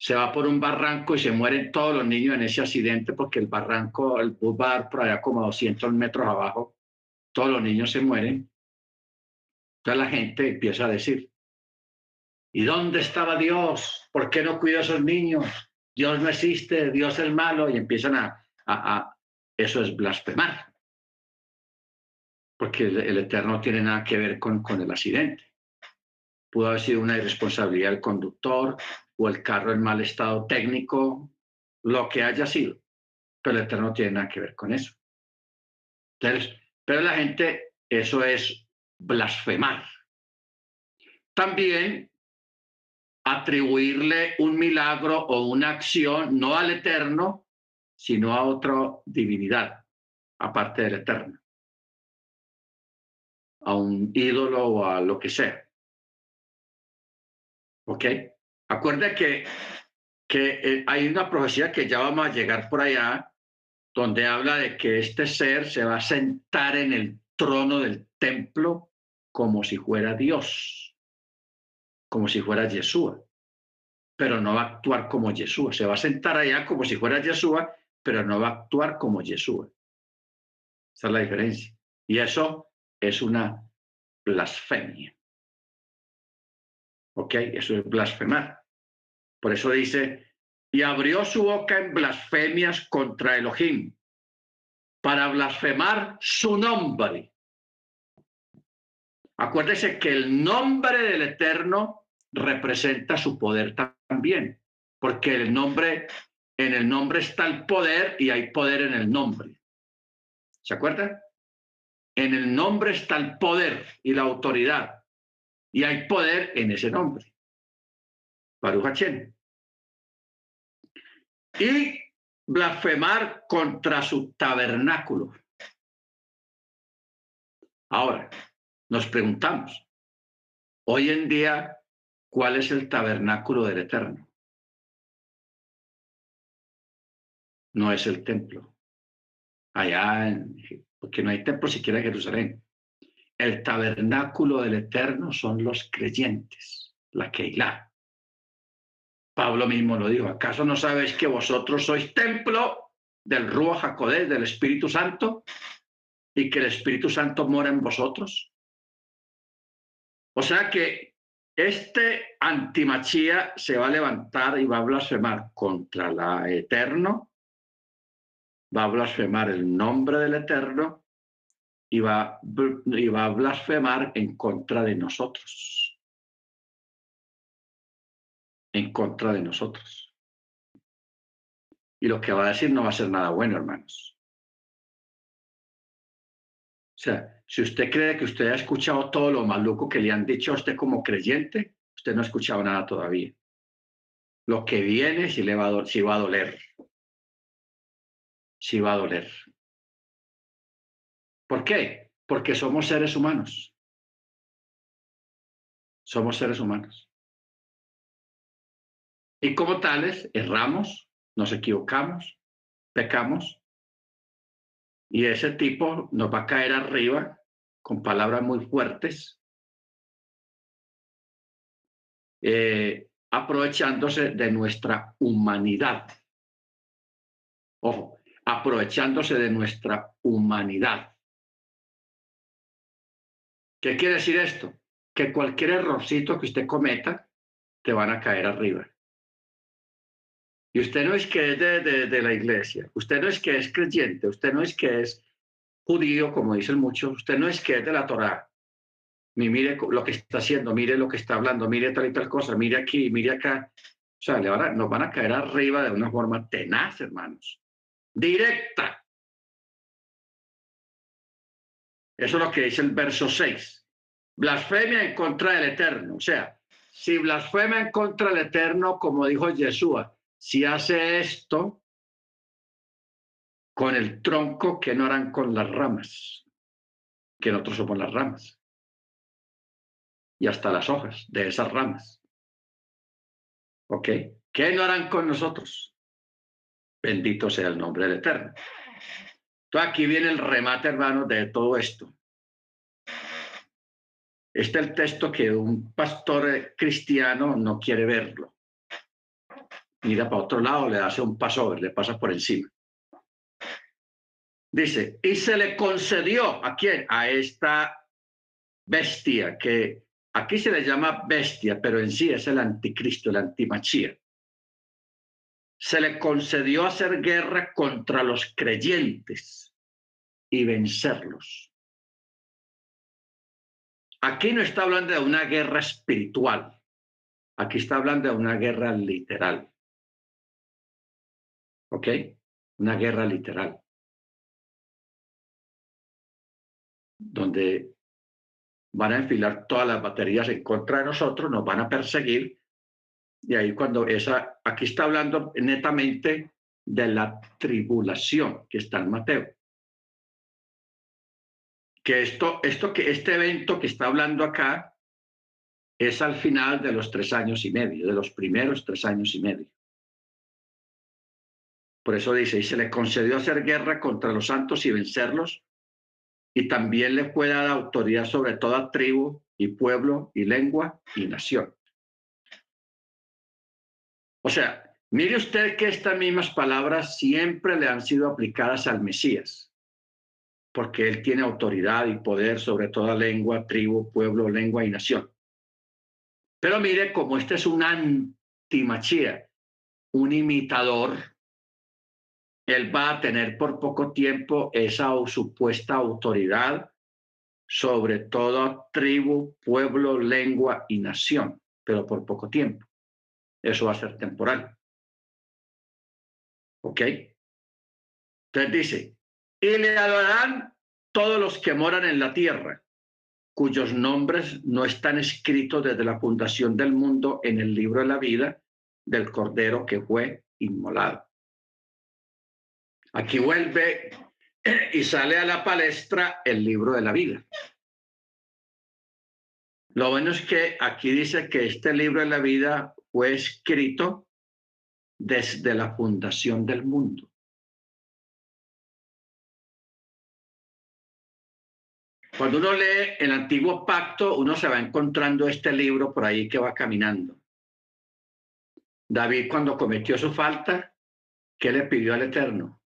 Speaker 1: se va por un barranco y se mueren todos los niños en ese accidente porque el barranco, el bus va a dar por allá como 200 metros abajo, todos los niños se mueren. Entonces la gente empieza a decir, ¿y dónde estaba Dios? ¿Por qué no cuidó a esos niños? Dios no existe, Dios es malo, y empiezan a, a eso es blasfemar porque el, Eterno no tiene nada que ver con, el accidente. pudo haber sido una irresponsabilidad del conductor o el carro en mal estado técnico, lo que haya sido. Pero el Eterno no tiene nada que ver con eso. Pero la gente, eso es blasfemar. También atribuirle un milagro o una acción no al Eterno, sino a otra divinidad, aparte del Eterno, a un ídolo o a lo que sea. ¿Ok? Acuerde que, que eh, hay una profecía que ya vamos a llegar por allá, donde habla de que este ser se va a sentar en el trono del templo como si fuera Dios, como si fuera Yeshua, pero no va a actuar como Yeshua. Se va a sentar allá como si fuera Yeshua, pero no va a actuar como Yeshua. Esa es la diferencia. Y eso es una blasfemia. ¿Ok? Eso es blasfemar. Por eso dice, y abrió su boca en blasfemias contra Elohim, para blasfemar su nombre. Acuérdese que el nombre del Eterno representa su poder también, porque el nombre, en el nombre está el poder y hay poder en el nombre. ¿Se acuerda? En el nombre está el poder y la autoridad, y hay poder en ese nombre. Baruch Y blasfemar contra su tabernáculo. Ahora, nos preguntamos, hoy en día, ¿cuál es el tabernáculo del Eterno? No es el templo. Allá, porque no hay templo siquiera en Jerusalén. El tabernáculo del Eterno son los creyentes, la Keilah. Pablo mismo lo dijo, ¿acaso no sabéis que vosotros sois templo del Ruach HaKodesh, del Espíritu Santo, y que el Espíritu Santo mora en vosotros? O sea que este antimachía se va a levantar y va a blasfemar contra la Eterno, va a blasfemar el nombre del Eterno y va, y va a blasfemar en contra de nosotros. En contra de nosotros. Y lo que va a decir no va a ser nada bueno, hermanos. O sea, si usted cree que usted ha escuchado todo lo maluco que le han dicho a usted como creyente, usted no ha escuchado nada todavía. Lo que viene si le va a, va a doler. Si va a doler. ¿Por qué? Porque somos seres humanos. Somos seres humanos. Y como tales, erramos, nos equivocamos, pecamos, y ese tipo nos va a caer arriba con palabras muy fuertes, eh, aprovechándose de nuestra humanidad. Ojo, aprovechándose de nuestra humanidad. ¿Qué quiere decir esto? Que cualquier errorcito que usted cometa, te van a caer arriba. Y usted no es que es de, la iglesia, usted no es que es creyente, usted no es que es judío, como dicen muchos, usted no es que es de la Torá. Ni mire lo que está haciendo, mire lo que está hablando, mire tal y tal cosa, mire aquí, mire acá. O sea, le van nos van a caer arriba de una forma tenaz, hermanos. Directa. Eso es lo que dice el verso 6. Blasfemia en contra del Eterno. O sea, si blasfema en contra del Eterno, como dijo Yeshua, si hace esto con el tronco, que no harán con las ramas? Que nosotros somos las ramas. Y hasta las hojas de esas ramas. ¿Ok? ¿Qué no harán con nosotros? Bendito sea el nombre del Eterno. Entonces aquí viene el remate, hermano, de todo esto. Este es el texto que un pastor cristiano no quiere verlo mira para otro lado, le hace un paso, le pasa por encima. Dice, y se le concedió a quién? A esta bestia, que aquí se le llama bestia, pero en sí es el anticristo, el antimachía. Se le concedió hacer guerra contra los creyentes y vencerlos. aquí no está hablando de una guerra espiritual, aquí está hablando de una guerra literal. ¿Ok? Una guerra literal. Donde van a enfilar todas las baterías en contra de nosotros, nos van a perseguir. Y ahí cuando esa, aquí está hablando netamente de la tribulación que está en Mateo. Que esto, esto que este evento que está hablando acá es al final de los tres años y medio, de los primeros tres años y medio. Por eso dice, y se le concedió hacer guerra contra los santos y vencerlos, y también le fue dada autoridad sobre toda tribu y pueblo y lengua y nación. O sea, mire usted que estas mismas palabras siempre le han sido aplicadas al Mesías, porque él tiene autoridad y poder sobre toda lengua, tribu, pueblo, lengua y nación. Pero mire como este es un antimachía, un imitador él va a tener por poco tiempo esa supuesta autoridad sobre toda tribu, pueblo, lengua y nación, pero por poco tiempo. Eso va a ser temporal. ¿Ok? Entonces dice, y le adorarán todos los que moran en la tierra, cuyos nombres no están escritos desde la fundación del mundo en el libro de la vida del Cordero que fue inmolado. Aquí vuelve y sale a la palestra el libro de la vida. Lo bueno es que aquí dice que este libro de la vida fue escrito desde la fundación del mundo. Cuando uno lee el antiguo pacto, uno se va encontrando este libro por ahí que va caminando. David cuando cometió su falta, ¿qué le pidió al Eterno?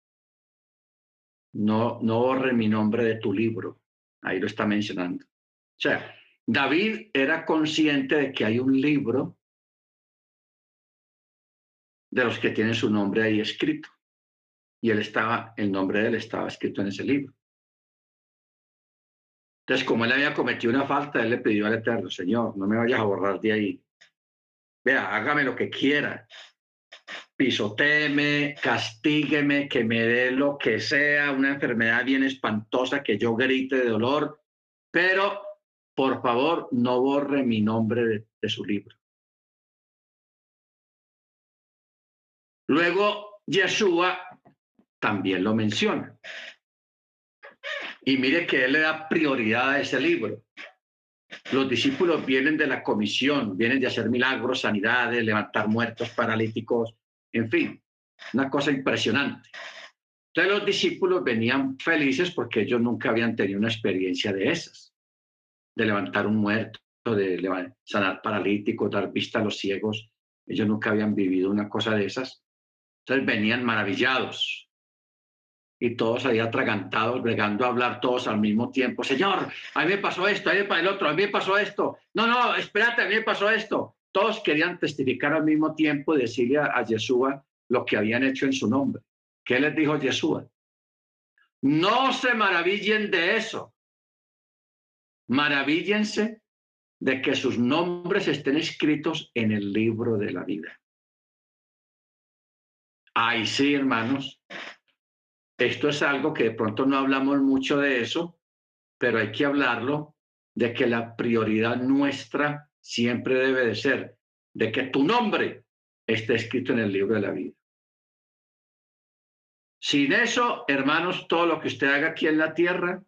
Speaker 1: no, no borre mi nombre de tu libro. Ahí lo está mencionando. O sea, David era consciente de que hay un libro de los que tienen su nombre ahí escrito. Y él estaba, el nombre de él estaba escrito en ese libro. Entonces, como él había cometido una falta, él le pidió al Eterno, Señor, no me vayas a borrar de ahí. Vea, hágame lo que quiera pisoteeme, castígueme, que me dé lo que sea, una enfermedad bien espantosa, que yo grite de dolor, pero por favor no borre mi nombre de, de su libro. Luego, Yeshua también lo menciona. Y mire que él le da prioridad a ese libro. Los discípulos vienen de la comisión, vienen de hacer milagros, sanidades, levantar muertos, paralíticos, en fin, una cosa impresionante. Entonces los discípulos venían felices porque ellos nunca habían tenido una experiencia de esas, de levantar un muerto, de sanar paralíticos, dar vista a los ciegos. Ellos nunca habían vivido una cosa de esas. Entonces venían maravillados y todos ahí atragantados, bregando a hablar todos al mismo tiempo. Señor, a mí me pasó esto, a mí me pasó el otro, a mí pasó esto. No, no, espérate, a mí me pasó esto. Todos querían testificar al mismo tiempo y decirle a, Yeshua lo que habían hecho en su nombre. ¿Qué les dijo Yeshua? No se maravillen de eso. Maravíllense de que sus nombres estén escritos en el libro de la vida. Ay, sí, hermanos. Esto es algo que de pronto no hablamos mucho de eso, pero hay que hablarlo, de que la prioridad nuestra siempre debe de ser de que tu nombre esté escrito en el libro de la vida. Sin eso, hermanos, todo lo que usted haga aquí en la tierra,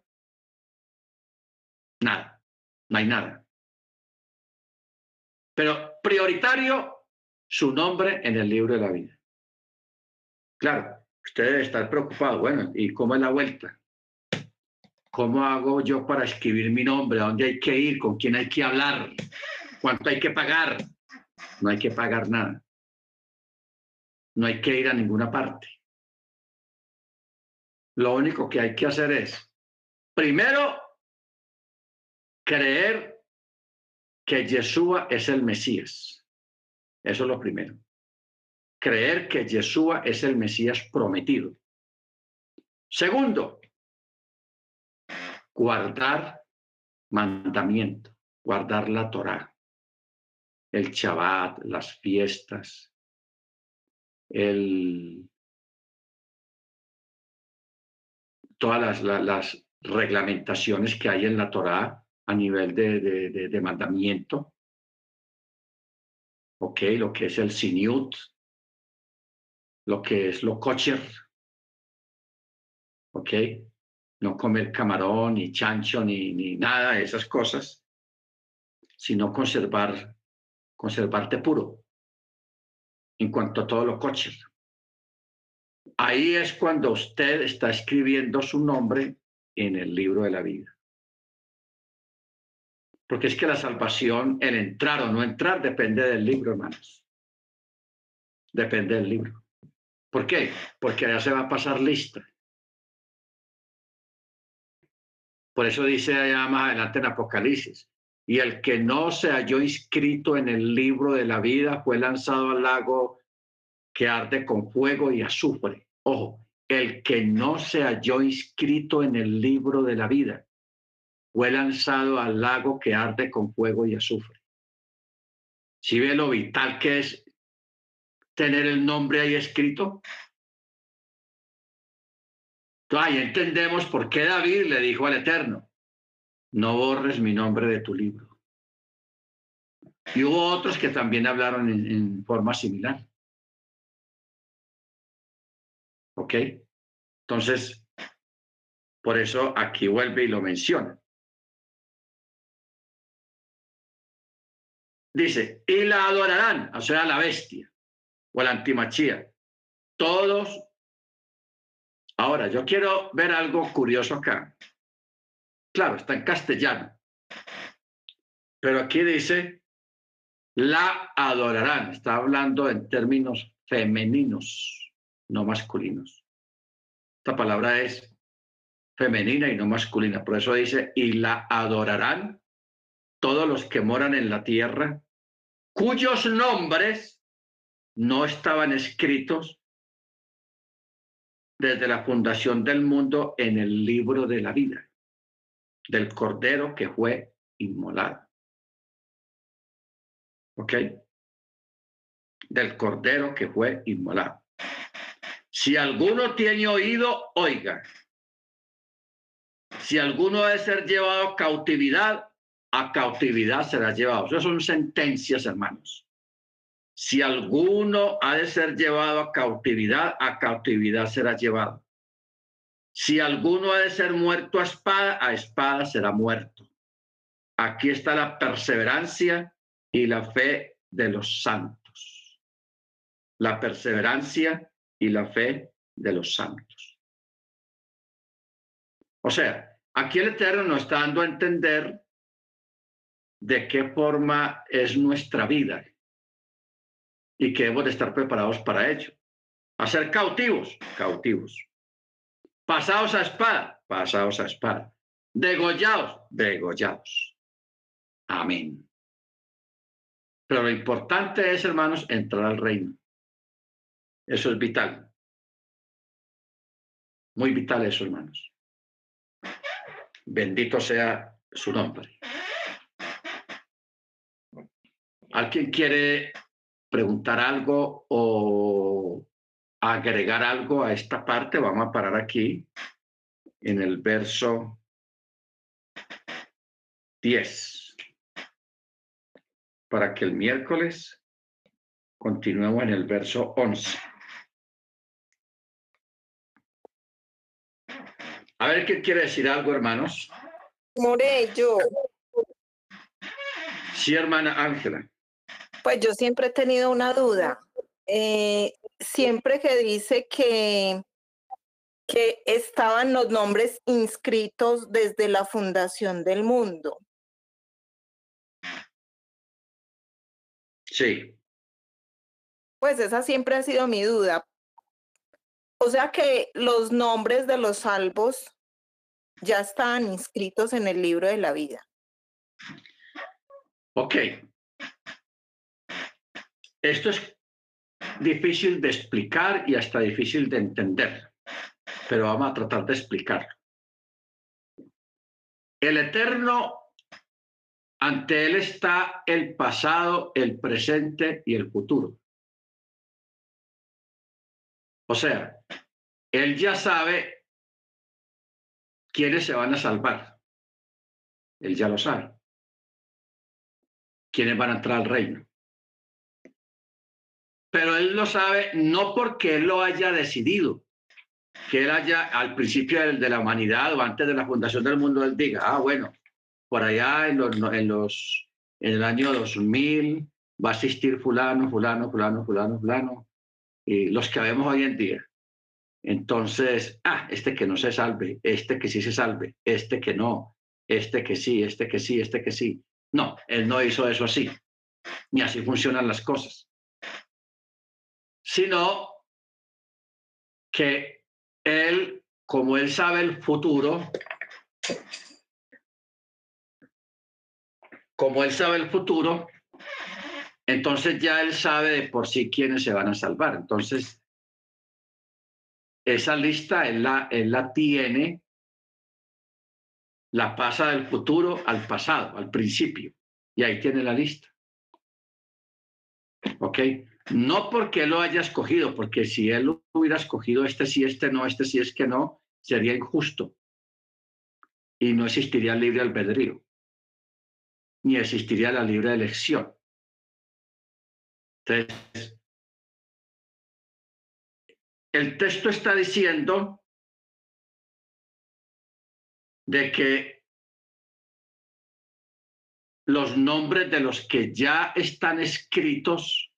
Speaker 1: nada, no hay nada. Pero prioritario, su nombre en el libro de la vida. Claro, usted debe estar preocupado. Bueno, ¿y cómo es la vuelta? ¿Cómo hago yo para escribir mi nombre? ¿A dónde hay que ir? ¿Con quién hay que hablar? ¿Cuánto hay que pagar? No hay que pagar nada. No hay que ir a ninguna parte. Lo único que hay que hacer es, primero, creer que Yeshua es el Mesías. Eso es lo primero. Creer que Yeshua es el Mesías prometido. Segundo, guardar mandamiento. guardar la Torá, el Shabbat, las fiestas, el, todas las, reglamentaciones que hay en la Torá a nivel de, de, mandamiento, ok, lo que es el siniut, lo que es lo kosher, ok, no comer camarón, ni chancho, ni, ni nada de esas cosas, sino conservar, conservarte puro en cuanto a todo lo kosher. Ahí es cuando usted está escribiendo su nombre en el libro de la vida. Porque es que la salvación, el entrar o no entrar, depende del libro, hermanos. Depende del libro. ¿Por qué? Porque allá se va a pasar lista. Por eso dice allá más adelante en Apocalipsis, y el que no se halló inscrito en el libro de la vida fue lanzado al lago que arde con fuego y azufre. Ojo, el que no se halló inscrito en el libro de la vida fue lanzado al lago que arde con fuego y azufre. Si ve lo vital que es tener el nombre ahí escrito, ahí entendemos por qué David le dijo al Eterno, no borres mi nombre de tu libro. Y hubo otros que también hablaron en, forma similar. ¿Ok? Entonces, por eso aquí vuelve y lo menciona. Dice, y la adorarán, o sea, la bestia o la antimachía, todos Ahora, yo quiero ver algo curioso acá. Claro, está en castellano. Pero aquí dice, la adorarán. Está hablando en términos femeninos, no masculinos. Esta palabra es femenina y no masculina. Por eso dice, y la adorarán todos los que moran en la tierra, cuyos nombres no estaban escritos desde la fundación del mundo en el libro de la vida del cordero que fue inmolado. ¿Ok? Del cordero que fue inmolado. Si alguno tiene oído, oiga. Si alguno debe ser llevado a cautividad, a cautividad será llevado. Esas son sentencias, hermanos. Si alguno ha de ser llevado a cautividad, a cautividad será llevado. Si alguno ha de ser muerto a espada, a espada será muerto. Aquí está la perseverancia y la fe de los santos. La perseverancia y la fe de los santos. O sea, aquí el Eterno nos está dando a entender de qué forma es nuestra vida y que hemos de estar preparados para ello. A ser cautivos, cautivos. Pasados a espada, pasados a espada. Degollados, degollados. Amén. Pero lo importante es, hermanos, entrar al reino. Eso es vital. Muy vital eso, hermanos. Bendito sea su nombre. ¿Alguien quiere preguntar algo o agregar algo a esta parte, vamos a parar aquí en el verso 10, para que el miércoles continuemos en el verso 11. A ver qué quiere decir algo, hermanos.
Speaker 2: Morello.
Speaker 1: Sí, hermana Ángela.
Speaker 2: Pues yo siempre he tenido una duda. Eh, siempre que dice que, que estaban los nombres inscritos desde la fundación del mundo.
Speaker 1: Sí.
Speaker 2: Pues esa siempre ha sido mi duda. O sea que los nombres de los salvos ya estaban inscritos en el libro de la vida.
Speaker 1: Ok, esto es difícil de explicar y hasta difícil de entender, pero vamos a tratar de explicarlo. El Eterno ante Él está el pasado, el presente y el futuro. O sea, Él ya sabe quiénes se van a salvar. Él ya lo sabe. Quiénes van a entrar al reino. Pero Él lo sabe no porque Él lo haya decidido, que Él haya al principio de la humanidad o antes de la fundación del mundo, Él diga, ah, bueno, por allá en los, en los en el año 2000 va a asistir fulano, fulano, fulano, fulano, fulano, y los que vemos hoy en día. Entonces, ah, este que no se salve, este que sí se salve, este que no, este que sí, este que sí, este que sí. No, él no hizo eso así, ni así funcionan las cosas. Sino que él, como él sabe el futuro, como él sabe el futuro, entonces ya él sabe de por sí quiénes se van a salvar. Entonces, esa lista él la, él la tiene, la pasa del futuro al pasado, al principio, y ahí tiene la lista. ¿Ok? No porque lo haya escogido, porque si él hubiera escogido este sí, este no, este sí es que no, sería injusto y no existiría el libre albedrío ni existiría la libre elección. Entonces, el texto está diciendo de que los nombres de los que ya están escritos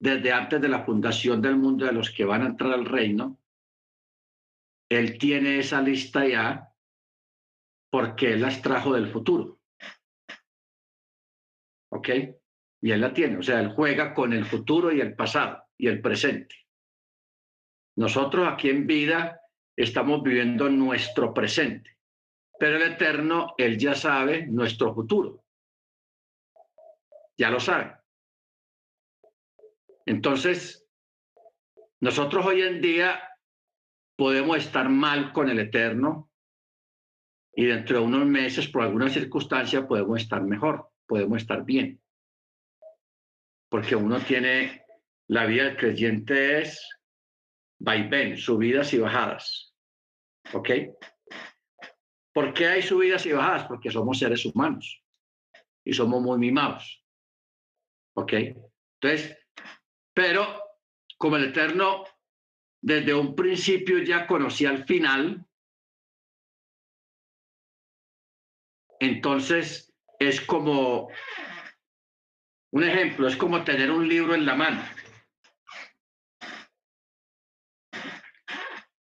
Speaker 1: desde antes de la fundación del mundo, de los que van a entrar al reino, él tiene esa lista ya porque él las trajo del futuro. ¿ok? Y él la tiene, o sea, él juega con el futuro y el pasado y el presente. Nosotros aquí en vida estamos viviendo nuestro presente, pero el Eterno, él ya sabe nuestro futuro. Ya lo sabe. Entonces, nosotros hoy en día podemos estar mal con el Eterno y dentro de unos meses, por alguna circunstancia, podemos estar mejor podemos estar bien. Porque uno tiene, la vida del creyente es vaivén, subidas y bajadas. ¿Ok? ¿Por qué hay subidas y bajadas? Porque somos seres humanos y somos muy mimados. ¿Ok? Entonces, pero como el Eterno desde un principio ya conocía el final, entonces es como, un ejemplo, es como tener un libro en la mano.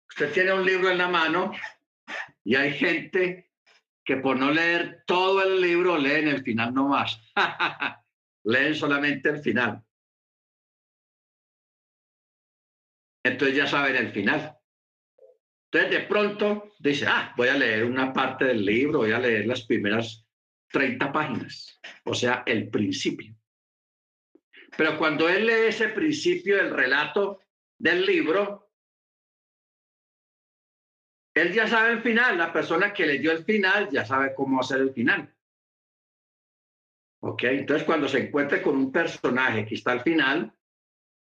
Speaker 1: Usted tiene un libro en la mano y hay gente que por no leer todo el libro leen el final nomás. (laughs) leen solamente el final. Entonces ya saben el final. Entonces de pronto dice, ah, voy a leer una parte del libro, voy a leer las primeras 30 páginas, o sea, el principio. Pero cuando él lee ese principio del relato del libro, él ya sabe el final, la persona que leyó el final ya sabe cómo hacer el final. ¿Ok? Entonces cuando se encuentre con un personaje que está al final,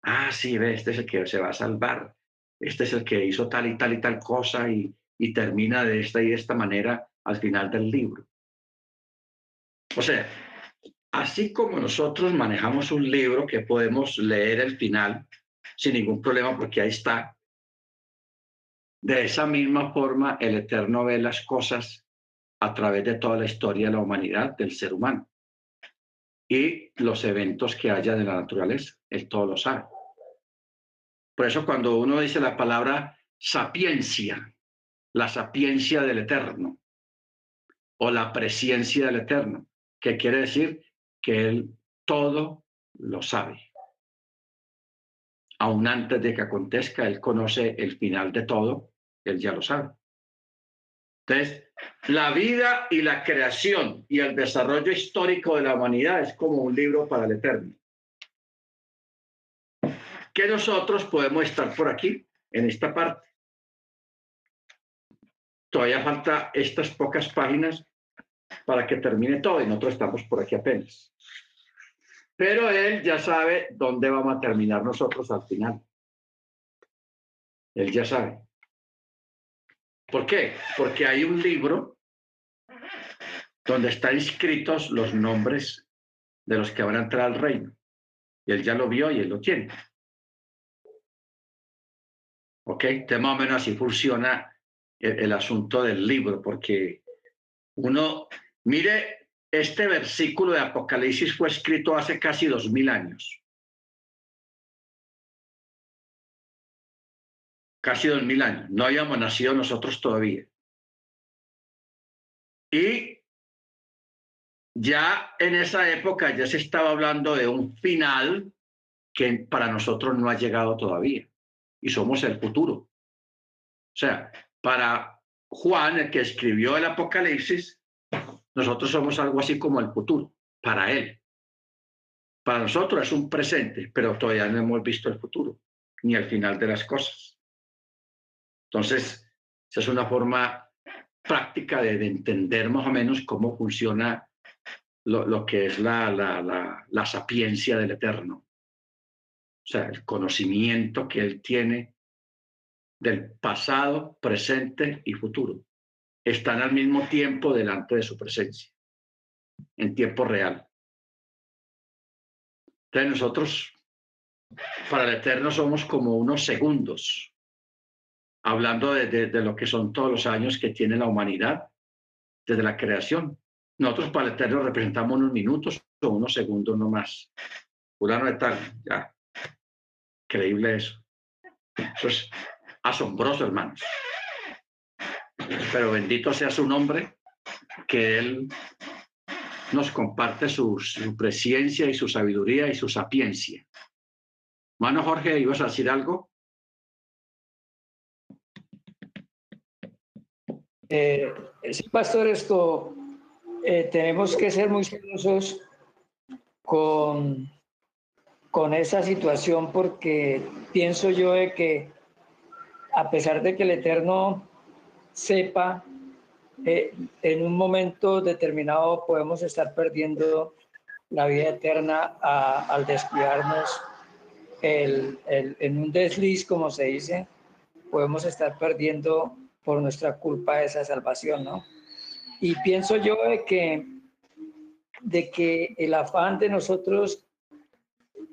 Speaker 1: ah, sí, ve, este es el que se va a salvar, este es el que hizo tal y tal y tal cosa y, y termina de esta y de esta manera al final del libro. O sea, así como nosotros manejamos un libro que podemos leer el final sin ningún problema porque ahí está, de esa misma forma el Eterno ve las cosas a través de toda la historia de la humanidad, del ser humano y los eventos que haya de la naturaleza. Él todo lo sabe. Por eso cuando uno dice la palabra sapiencia, la sapiencia del Eterno o la presencia del Eterno, que quiere decir que Él todo lo sabe. Aún antes de que acontezca, Él conoce el final de todo, Él ya lo sabe. Entonces, la vida y la creación y el desarrollo histórico de la humanidad es como un libro para el Eterno. Que nosotros podemos estar por aquí, en esta parte. Todavía falta estas pocas páginas para que termine todo y nosotros estamos por aquí apenas. Pero Él ya sabe dónde vamos a terminar nosotros al final. Él ya sabe. ¿Por qué? Porque hay un libro donde están inscritos los nombres de los que van a entrar al reino. Y él ya lo vio y él lo tiene. ¿Ok? De más o menos así funciona el, el asunto del libro, porque uno, mire, este versículo de Apocalipsis fue escrito hace casi dos mil años. Casi dos mil años. No habíamos nacido nosotros todavía. Y ya en esa época ya se estaba hablando de un final que para nosotros no ha llegado todavía. Y somos el futuro. O sea, para Juan, el que escribió el Apocalipsis, nosotros somos algo así como el futuro, para él. Para nosotros es un presente, pero todavía no hemos visto el futuro, ni el final de las cosas. Entonces, esa es una forma práctica de, de entender más o menos cómo funciona lo, lo que es la, la, la, la sapiencia del Eterno. O sea, el conocimiento que él tiene del pasado, presente y futuro. Están al mismo tiempo delante de su presencia, en tiempo real. Entonces nosotros, para el Eterno, somos como unos segundos, hablando de, de, lo que son todos los años que tiene la humanidad desde la creación. Nosotros para el Eterno representamos unos minutos o unos segundos no más. De tal, ya. Increíble eso. Eso es asombroso, hermanos. Pero bendito sea su nombre, que Él nos comparte su, su presencia y su sabiduría y su sapiencia. Mano Jorge, ¿ibas a decir algo?
Speaker 4: Eh, sí, pastor, esto eh, tenemos que ser muy celosos con, con esa situación porque pienso yo de que a pesar de que el Eterno sepa, eh, en un momento determinado podemos estar perdiendo la vida eterna a, al descuidarnos en un desliz, como se dice, podemos estar perdiendo por nuestra culpa esa salvación, ¿no? Y pienso yo de que, de que el afán de nosotros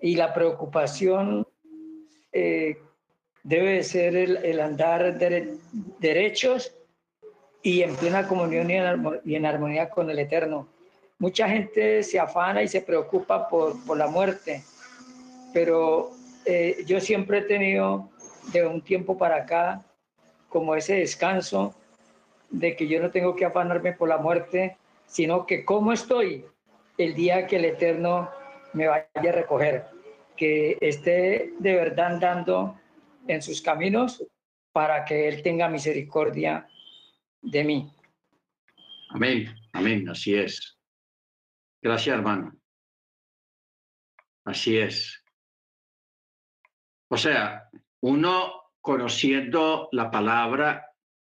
Speaker 4: y la preocupación eh, debe ser el, andar de, derechos y en plena comunión y en, y en, armonía con el Eterno. Mucha gente se afana y se preocupa por, por la muerte, pero eh, yo siempre he tenido de un tiempo para acá como ese descanso de que yo no tengo que afanarme por la muerte, sino que cómo estoy el día que el Eterno me vaya a recoger, que esté de verdad andando en sus caminos para que Él tenga misericordia de mí.
Speaker 1: Amén, amén, así es. Gracias, hermano. Así es. O sea, uno conociendo la palabra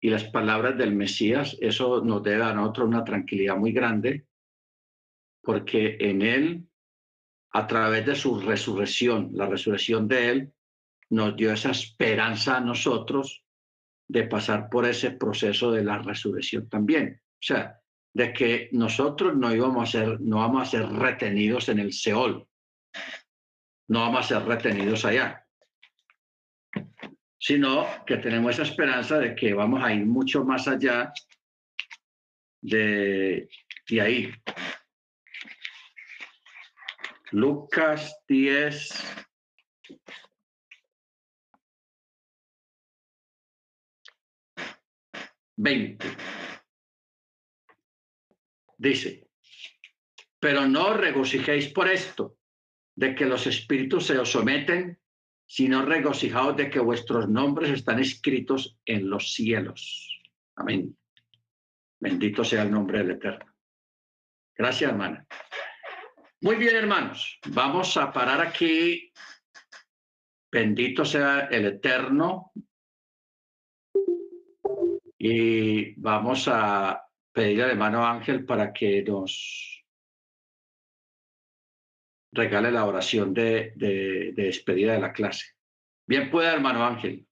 Speaker 1: y las palabras del Mesías, eso nos debe a nosotros una tranquilidad muy grande, porque en Él, a través de su resurrección, la resurrección de Él, nos dio esa esperanza a nosotros de pasar por ese proceso de la resurrección también. O sea, de que nosotros no íbamos a ser, no vamos a ser retenidos en el Seol, no vamos a ser retenidos allá, sino que tenemos esa esperanza de que vamos a ir mucho más allá de, de ahí. Lucas 10, 20. Dice, pero no regocijéis por esto, de que los espíritus se os someten, sino regocijaos de que vuestros nombres están escritos en los cielos. Amén. Bendito sea el nombre del Eterno. Gracias, hermana. Muy bien, hermanos. Vamos a parar aquí. Bendito sea el Eterno y vamos a pedirle al hermano Ángel para que nos regale la oración de, de, de despedida de la clase. Bien pueda, hermano Ángel.